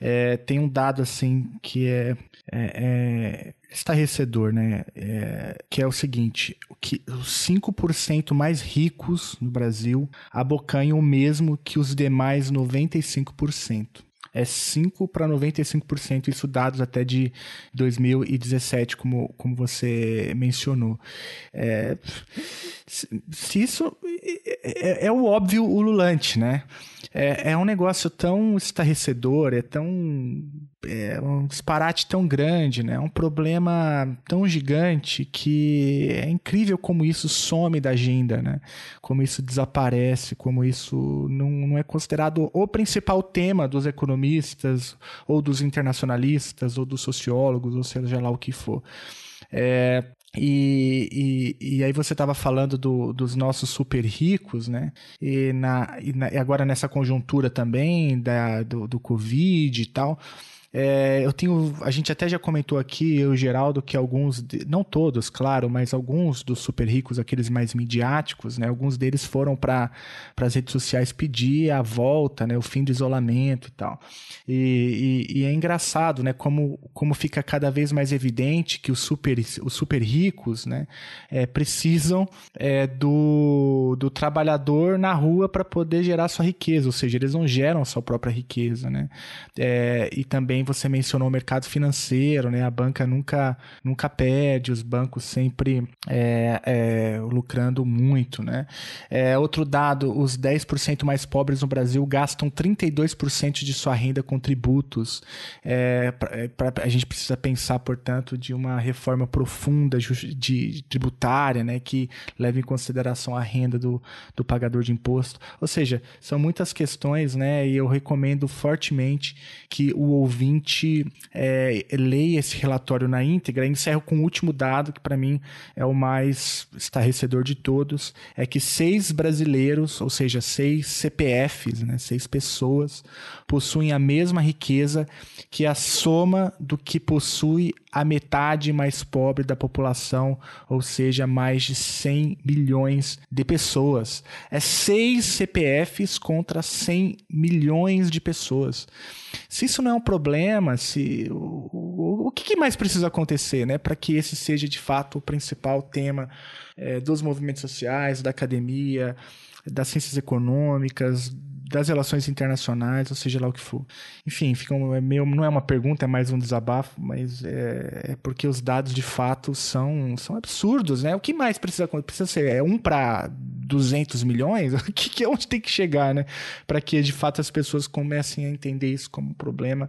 é, tem um dado assim que é, é, é estarrecedor, né, é, que é o seguinte, que os 5% mais ricos no Brasil abocanham o mesmo que os demais 95%. É 5 para 95%, isso dados até de 2017, como, como você mencionou. É, se, isso é, é- é o óbvio ululante, né? É, é um negócio tão estarrecedor, é tão. É um disparate tão grande, né? É um problema tão gigante que é incrível como isso some da agenda, né? Como isso desaparece, como isso não, não é considerado o principal tema dos economistas, ou dos internacionalistas, ou dos sociólogos, ou seja lá o que for. É, e, e, e aí você estava falando do- dos nossos super ricos, né? E, na, e na- e agora nessa conjuntura também da, do, do Covid e tal, É, eu tenho. A gente até já comentou aqui, eu e o Geraldo, que alguns, não todos, claro, mas alguns dos super ricos, aqueles mais midiáticos, né? Alguns deles foram para as redes sociais pedir a volta, né? O fim do isolamento e tal. E, e- e é engraçado, né? Como, como fica cada vez mais evidente que os super, os super ricos, né? é, precisam é, do, do trabalhador na rua para poder gerar sua riqueza, ou seja, eles não geram sua própria riqueza, né? É, e também você mencionou o mercado financeiro, né? A banca nunca, nunca perde, os bancos sempre é, é, lucrando muito, né? É, outro dado, os 10% mais pobres no Brasil gastam 32% de sua renda com tributos. É, pra- é, pra- a gente precisa pensar, portanto, de uma reforma profunda de tributária, né, que leve em consideração a renda do, do pagador de imposto. Ou seja, são muitas questões, né, e eu recomendo fortemente que o ouvinte é, leia esse relatório na íntegra. Encerro com o último dado, que para mim é o mais estarrecedor de todos, é que seis brasileiros, ou seja, seis CPFs, né, seis pessoas, possuem a mesma riqueza que a soma do que possui a metade mais pobre da população, ou seja, mais de 100 milhões de pessoas. É seis CPFs contra 100 milhões de pessoas. Se isso não é um problema, se o, o, o que mais precisa acontecer, né, para que esse seja de fato o principal tema eh, dos movimentos sociais, da academia, das ciências econômicas, das relações internacionais, ou seja lá o que for. Enfim, fica um, é meio, não é uma pergunta, é mais um desabafo, mas é, é porque os dados de fato são, são absurdos, né? O que mais precisa? Precisa ser é um para 200 milhões? O que, que onde tem que chegar, né? Para que de fato as pessoas comecem a entender isso como um problema.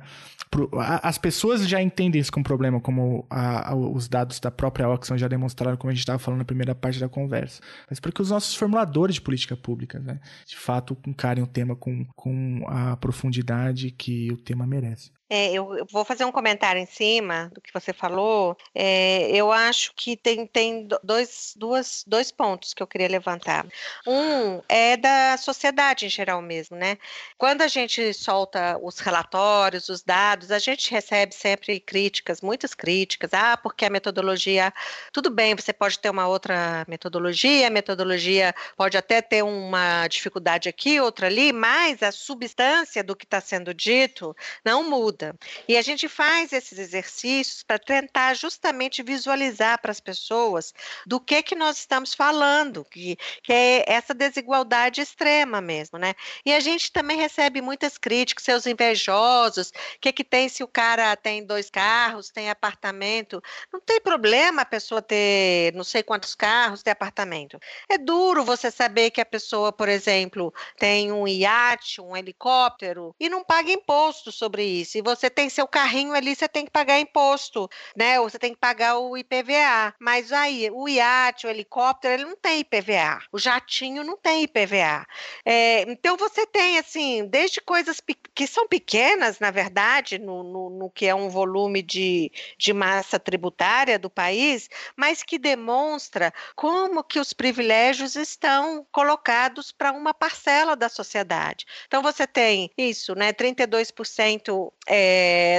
Pro- a- As pessoas já entendem isso como problema, como a- a- os dados da própria Oxfam já demonstraram, como a gente estava falando na primeira parte da conversa. Mas porque os nossos formuladores de política pública, né, de fato, encarem o tema com, com a profundidade que o tema merece. É, eu, vou fazer um comentário em cima do que você falou. É, eu acho que tem, tem do- dois, duas, dois pontos que eu queria levantar. Um é da sociedade em geral mesmo, né? Quando a gente solta os relatórios, os dados, a gente recebe sempre críticas, muitas críticas. Ah, porque a metodologia. Tudo bem, você pode ter uma outra metodologia, a metodologia pode até ter uma dificuldade aqui, outra ali, mas a substância do que está sendo dito não muda. E a gente faz esses exercícios para tentar justamente visualizar para as pessoas do que que nós estamos falando, que, que é essa desigualdade extrema mesmo, né? E a gente também recebe muitas críticas, seus invejosos, o que que tem se o cara tem dois carros, tem apartamento? Não tem problema a pessoa ter não sei quantos carros, ter apartamento. É duro você saber que a pessoa, por exemplo, tem um iate, um helicóptero e não paga imposto sobre isso. E você tem seu carrinho ali, você tem que pagar imposto, né? Ou você tem que pagar o IPVA. Mas aí, o iate, o helicóptero, ele não tem IPVA. O jatinho não tem IPVA. É, então você tem assim, desde coisas que são pequenas, na verdade, no, no- no que é um volume de, de massa tributária do país, mas que demonstra como que os privilégios estão colocados para uma parcela da sociedade. Então você tem isso, né? 32% é,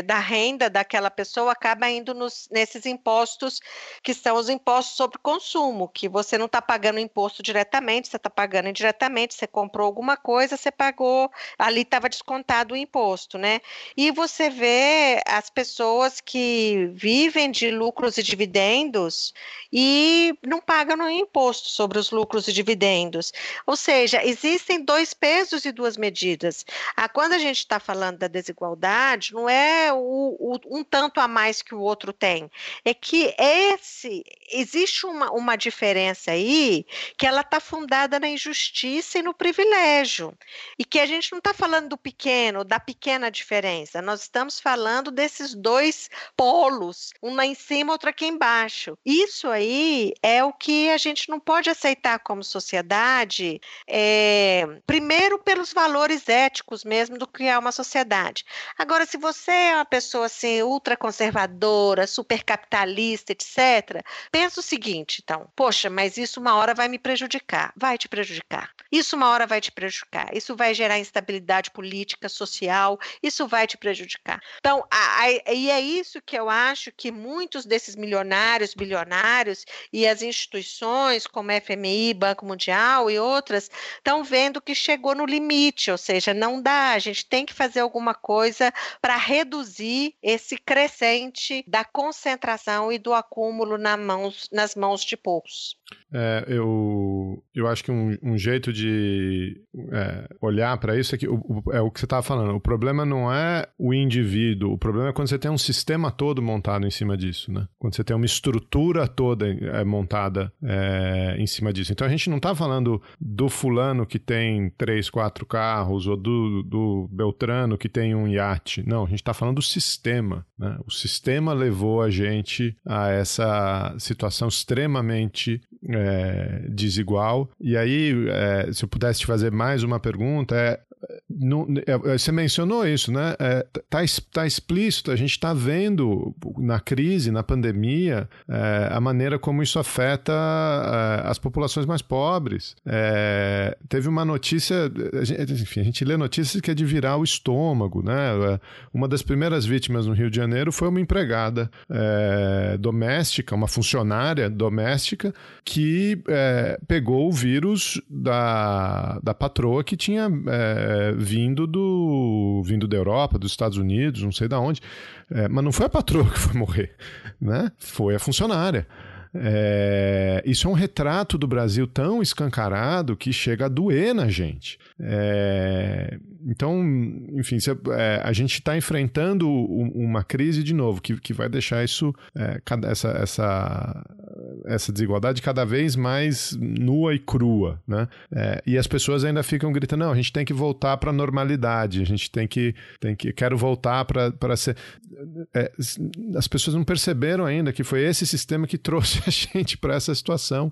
da renda daquela pessoa acaba indo nos- nesses impostos que são os impostos sobre consumo, que você não está pagando imposto diretamente, você está pagando indiretamente, você comprou alguma coisa, você pagou, ali estava descontado o imposto, né? E você vê as pessoas que vivem de lucros e dividendos e não pagam nenhum imposto sobre os lucros e dividendos. Ou seja, existem dois pesos e duas medidas. Quando a gente está falando da desigualdade, não é o- o- um tanto a mais que o outro tem. É que esse existe uma, uma diferença aí que ela está fundada na injustiça e no privilégio. E que a gente não está falando do pequeno, da pequena diferença. Nós estamos falando desses dois polos, um lá em cima, outro aqui embaixo. Isso aí é o que a gente não pode aceitar como sociedade, é, primeiro pelos valores éticos mesmo do que é uma sociedade. Agora, se você é uma pessoa assim, ultraconservadora, super capitalista, etc., pensa o seguinte, então, poxa, mas isso uma hora vai me prejudicar. Vai te prejudicar. Isso uma hora vai te prejudicar. Isso vai gerar instabilidade política, social, isso vai te prejudicar. Então, a, a, e é isso que eu acho que muitos desses milionários, bilionários e as instituições como FMI, Banco Mundial e outras estão vendo que chegou no limite, ou seja, não dá, a gente tem que fazer alguma coisa para reduzir esse crescente da concentração e do acúmulo na mãos, nas mãos de poucos. É, eu, eu acho que um, um jeito de é, olhar para isso é que o, o, é o que você estava falando. O problema não é o indivíduo, o problema é quando você tem um sistema todo montado em cima disso, né? Quando você tem uma estrutura toda é, montada é, em cima disso. Então a gente não está falando do fulano que tem três, quatro carros ou do, do Beltrano que tem um iate. Não, a gente está falando do sistema. Né? O sistema levou a gente a essa situação extremamente é, desigual. E aí, é, se eu pudesse te fazer mais uma pergunta, é não, é, é, você mencionou isso, né? Está é, tá explícito, a gente está vendo na crise, na pandemia, é, a maneira como isso afeta é, as populações mais pobres. É, teve uma notícia, a gente, enfim, a gente lê notícias que é de virar o estômago, né? Uma das primeiras vítimas no Rio de Janeiro foi uma empregada doméstica, uma funcionária doméstica, que pegou o vírus da, da patroa que tinha vindo do vindo da Europa, dos Estados Unidos, não sei da onde, é, mas não foi a patroa que foi morrer, né? Foi a funcionária. É, isso é um retrato do Brasil tão escancarado que chega a doer na gente. É, então, enfim, é, a gente está enfrentando uma crise de novo que, que vai deixar isso, é, essa, essa, essa desigualdade cada vez mais nua e crua. Né? É, e as pessoas ainda ficam gritando: não, a gente tem que voltar para a normalidade, a gente tem que, tem que quero voltar para ser. É, as pessoas não perceberam ainda que foi esse sistema que trouxe a gente para essa situação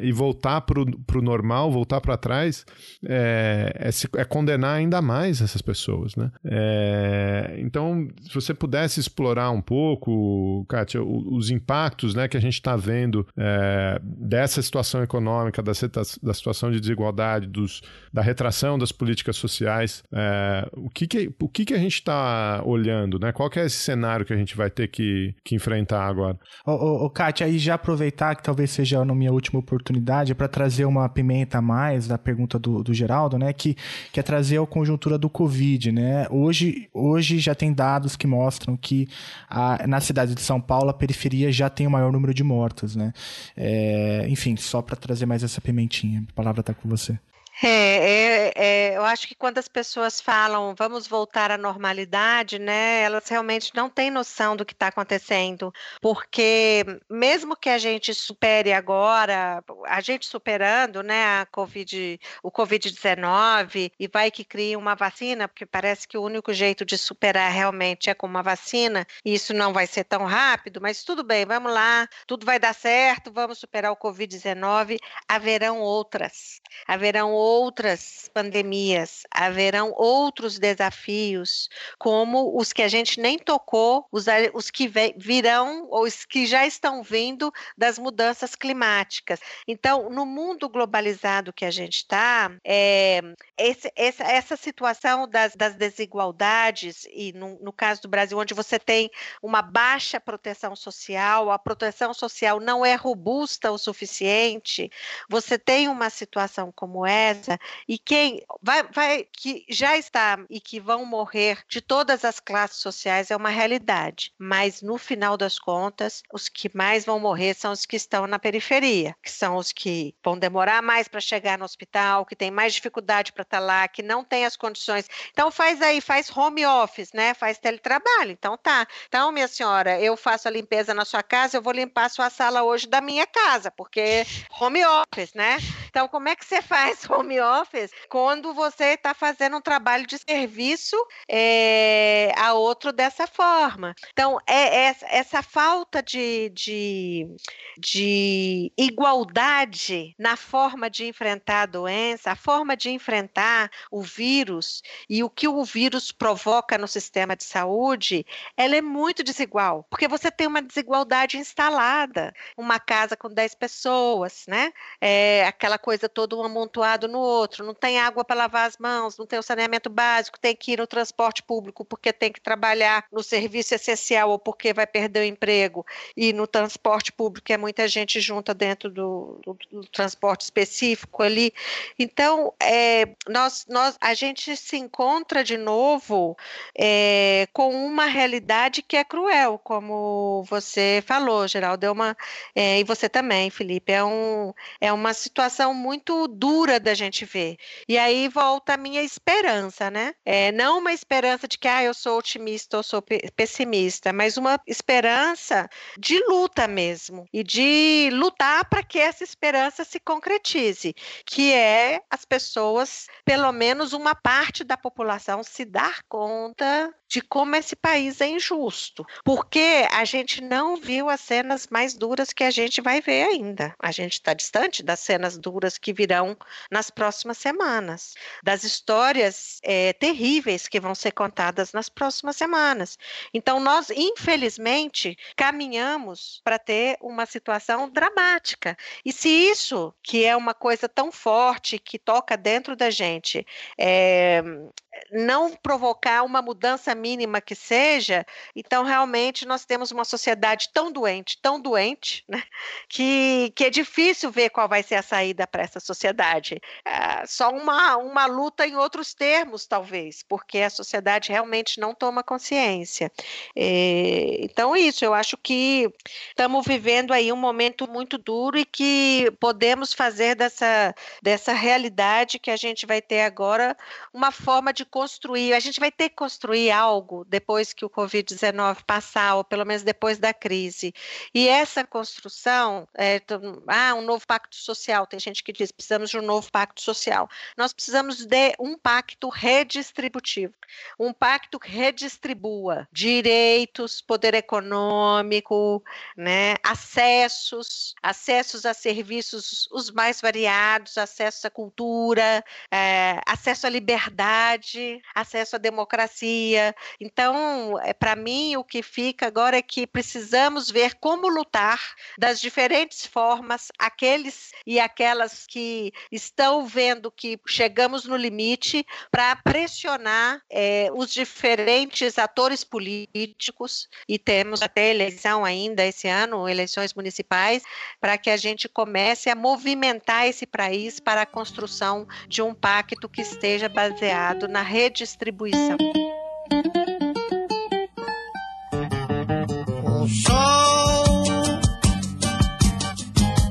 e voltar para o normal, voltar para trás. É, é, é, é, condenar ainda mais essas pessoas, né? É, então, se você pudesse explorar um pouco, Kátia, os impactos né, que a gente está vendo é, dessa situação econômica, da, da situação de desigualdade, dos, da retração das políticas sociais, é, o, que, que, o que, que a gente está olhando, né? Qual é esse cenário que a gente vai ter que, que enfrentar agora? Ô, ô, ô Kátia, aí já aproveitar que talvez seja a minha última oportunidade para trazer uma pimenta a mais da pergunta do, do Geraldo, né? que, que é trazer a conjuntura do Covid, né? Hoje, hoje já tem dados que mostram que a, na cidade de São Paulo a periferia já tem o maior número de né? É, enfim, só para trazer mais essa pimentinha. A palavra está com você. É, é, é, eu acho que quando as pessoas falam vamos voltar à normalidade, né, elas realmente não têm noção do que está acontecendo, porque mesmo que a gente supere agora, a gente superando, né, a COVID, o Covid-19 e vai que cria uma vacina, porque parece que o único jeito de superar realmente é com uma vacina, e isso não vai ser tão rápido, mas tudo bem, vamos lá, tudo vai dar certo, vamos superar o Covid-19, haverão outras, haverão outras outras pandemias, haverão outros desafios, como os que a gente nem tocou, os, os que virão ou os que já estão vindo das mudanças climáticas. Então, no mundo globalizado que a gente está, é, essa, essa, situação das, das desigualdades, e no, no caso do Brasil, onde você tem uma baixa proteção social, a proteção social não é robusta o suficiente, você tem uma situação como essa e quem vai, vai que já está e que vão morrer de todas as classes sociais é uma realidade, mas no final das contas, os que mais vão morrer são os que estão na periferia, que são os que vão demorar mais para chegar no hospital, que têm mais dificuldade para estar tá lá, que não têm as condições. Então faz aí, faz home office, né? Faz teletrabalho. Então tá. Então, minha senhora, eu faço a limpeza na sua casa, eu vou limpar a sua sala hoje da minha casa, porque home office, né? Então, como é que você faz home office quando você está fazendo um trabalho de serviço é, a outro dessa forma? Então, é, é essa falta de, de, de igualdade na forma de enfrentar a doença, a forma de enfrentar o vírus e o que o vírus provoca no sistema de saúde, ela é muito desigual, porque você tem uma desigualdade instalada, uma casa com 10 pessoas, né? É, aquela coisa toda um amontoado no outro, não tem água para lavar as mãos, não tem o saneamento básico, tem que ir no transporte público porque tem que trabalhar no serviço essencial ou porque vai perder o emprego, e no transporte público é muita gente junta dentro do, do, do transporte específico ali. Então, é, nós, nós, a gente se encontra de novo é, com uma realidade que é cruel, como você falou, Geraldo, é uma, é, e você também, Felipe, é, um, é uma situação muito dura da gente ver. E aí volta a minha esperança, né? É, não uma esperança de que ah, eu sou otimista ou sou pessimista, mas uma esperança de luta mesmo e de lutar para que essa esperança se concretize, que é as pessoas, pelo menos uma parte da população, se dar conta de como esse país é injusto, porque a gente não viu as cenas mais duras que a gente vai ver ainda. A gente está distante das cenas duras que virão nas próximas semanas, das histórias é, terríveis que vão ser contadas nas próximas semanas. Então, nós, infelizmente, caminhamos para ter uma situação dramática. E se isso, que é uma coisa tão forte, que toca dentro da gente, é, não provocar uma mudança mínima que seja, então realmente nós temos uma sociedade tão doente, tão doente, né, que, que é difícil ver qual vai ser a saída para essa sociedade. É só uma, uma luta em outros termos, talvez, porque a sociedade realmente não toma consciência. É, então, isso, eu acho que estamos vivendo aí um momento muito duro e que podemos fazer dessa, dessa realidade que a gente vai ter agora uma forma de construir, a gente vai ter que construir algo depois que o Covid-19 passar, ou pelo menos depois da crise. E essa construção, é, ah, um novo pacto social, tem gente que diz precisamos de um novo pacto social. Nós precisamos de um pacto redistributivo, um pacto que redistribua direitos, poder econômico, né, acessos, acessos a serviços os mais variados, acesso à cultura, é, acesso à liberdade, acesso à democracia. Então, é, para mim, o que fica agora é que precisamos ver como lutar das diferentes formas aqueles e aquelas que estão vendo que chegamos no limite para pressionar é, os diferentes atores políticos e temos até eleição ainda esse ano, eleições municipais, para que a gente comece a movimentar esse país para a construção de um pacto que esteja baseado na redistribuição. O sol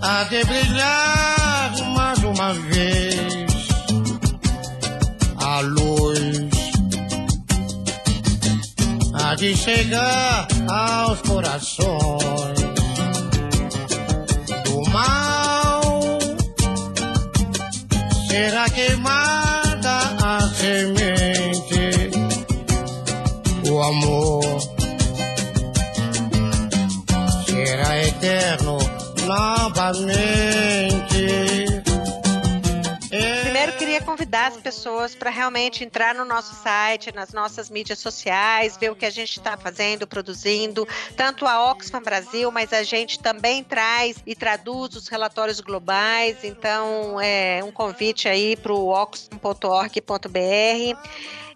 há de brilhar mais uma vez. A luz há de chegar aos corações. Do mal será queimada amor será eterno novamente. Primeiro, queria convidar as pessoas para realmente entrar no nosso site, nas nossas mídias sociais, ver o que a gente está fazendo, produzindo, tanto a Oxfam Brasil, mas a gente também traz e traduz os relatórios globais. Então, é um convite aí para o oxfam.org.br.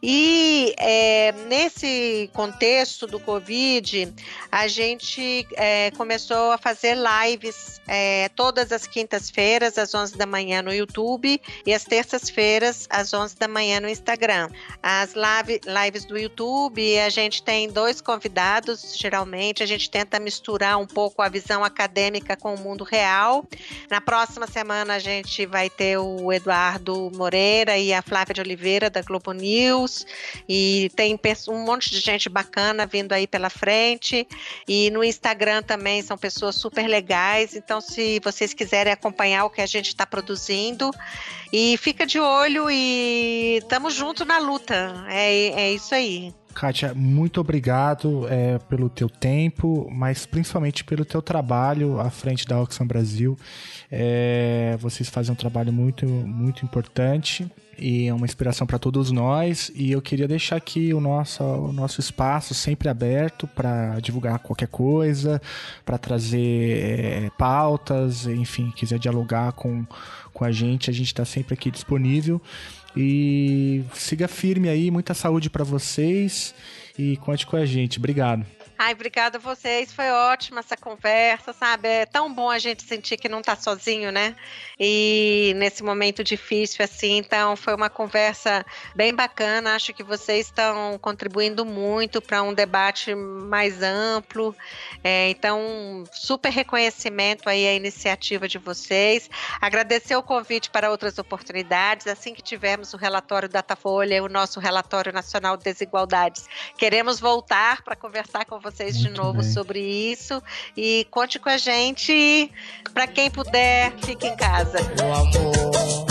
E é, nesse contexto do Covid, a gente é, começou a fazer lives é, todas as quintas-feiras, às 11 da manhã, no YouTube, e às terças-feiras, às 11 da manhã, no Instagram. As live, lives do YouTube, a gente tem dois convidados, geralmente. A gente tenta misturar um pouco a visão acadêmica com o mundo real. Na próxima semana, a gente vai ter o Eduardo Moreira e a Flávia de Oliveira, da Globo News. E tem um monte de gente bacana vindo aí pela frente. E no Instagram também são pessoas super legais. Então, se vocês quiserem acompanhar o que a gente está produzindo, e fica de olho e estamos junto na luta. É, é isso aí. Kátia, muito obrigado é, pelo teu tempo, mas principalmente pelo teu trabalho à frente da Oxfam Brasil. É, vocês fazem um trabalho muito, muito importante e é uma inspiração para todos nós. E eu queria deixar aqui o nosso, o nosso espaço sempre aberto para divulgar qualquer coisa, para trazer é, pautas, enfim, quiser dialogar com, com a gente, a gente está sempre aqui disponível. E siga firme aí, muita saúde para vocês e conte com a gente. Obrigado. Ai, obrigada a vocês. Foi ótima essa conversa, sabe? É tão bom a gente sentir que não está sozinho, né? E nesse momento difícil, assim, então foi uma conversa bem bacana. Acho que vocês estão contribuindo muito para um debate mais amplo. É, então, super reconhecimento aí à iniciativa de vocês. Agradecer o convite para outras oportunidades. Assim que tivermos o relatório Datafolha, o nosso relatório nacional de desigualdades, queremos voltar para conversar com vocês vocês Muito de novo bem. sobre isso. E conte com a gente. Para quem puder, fique em casa. O amor.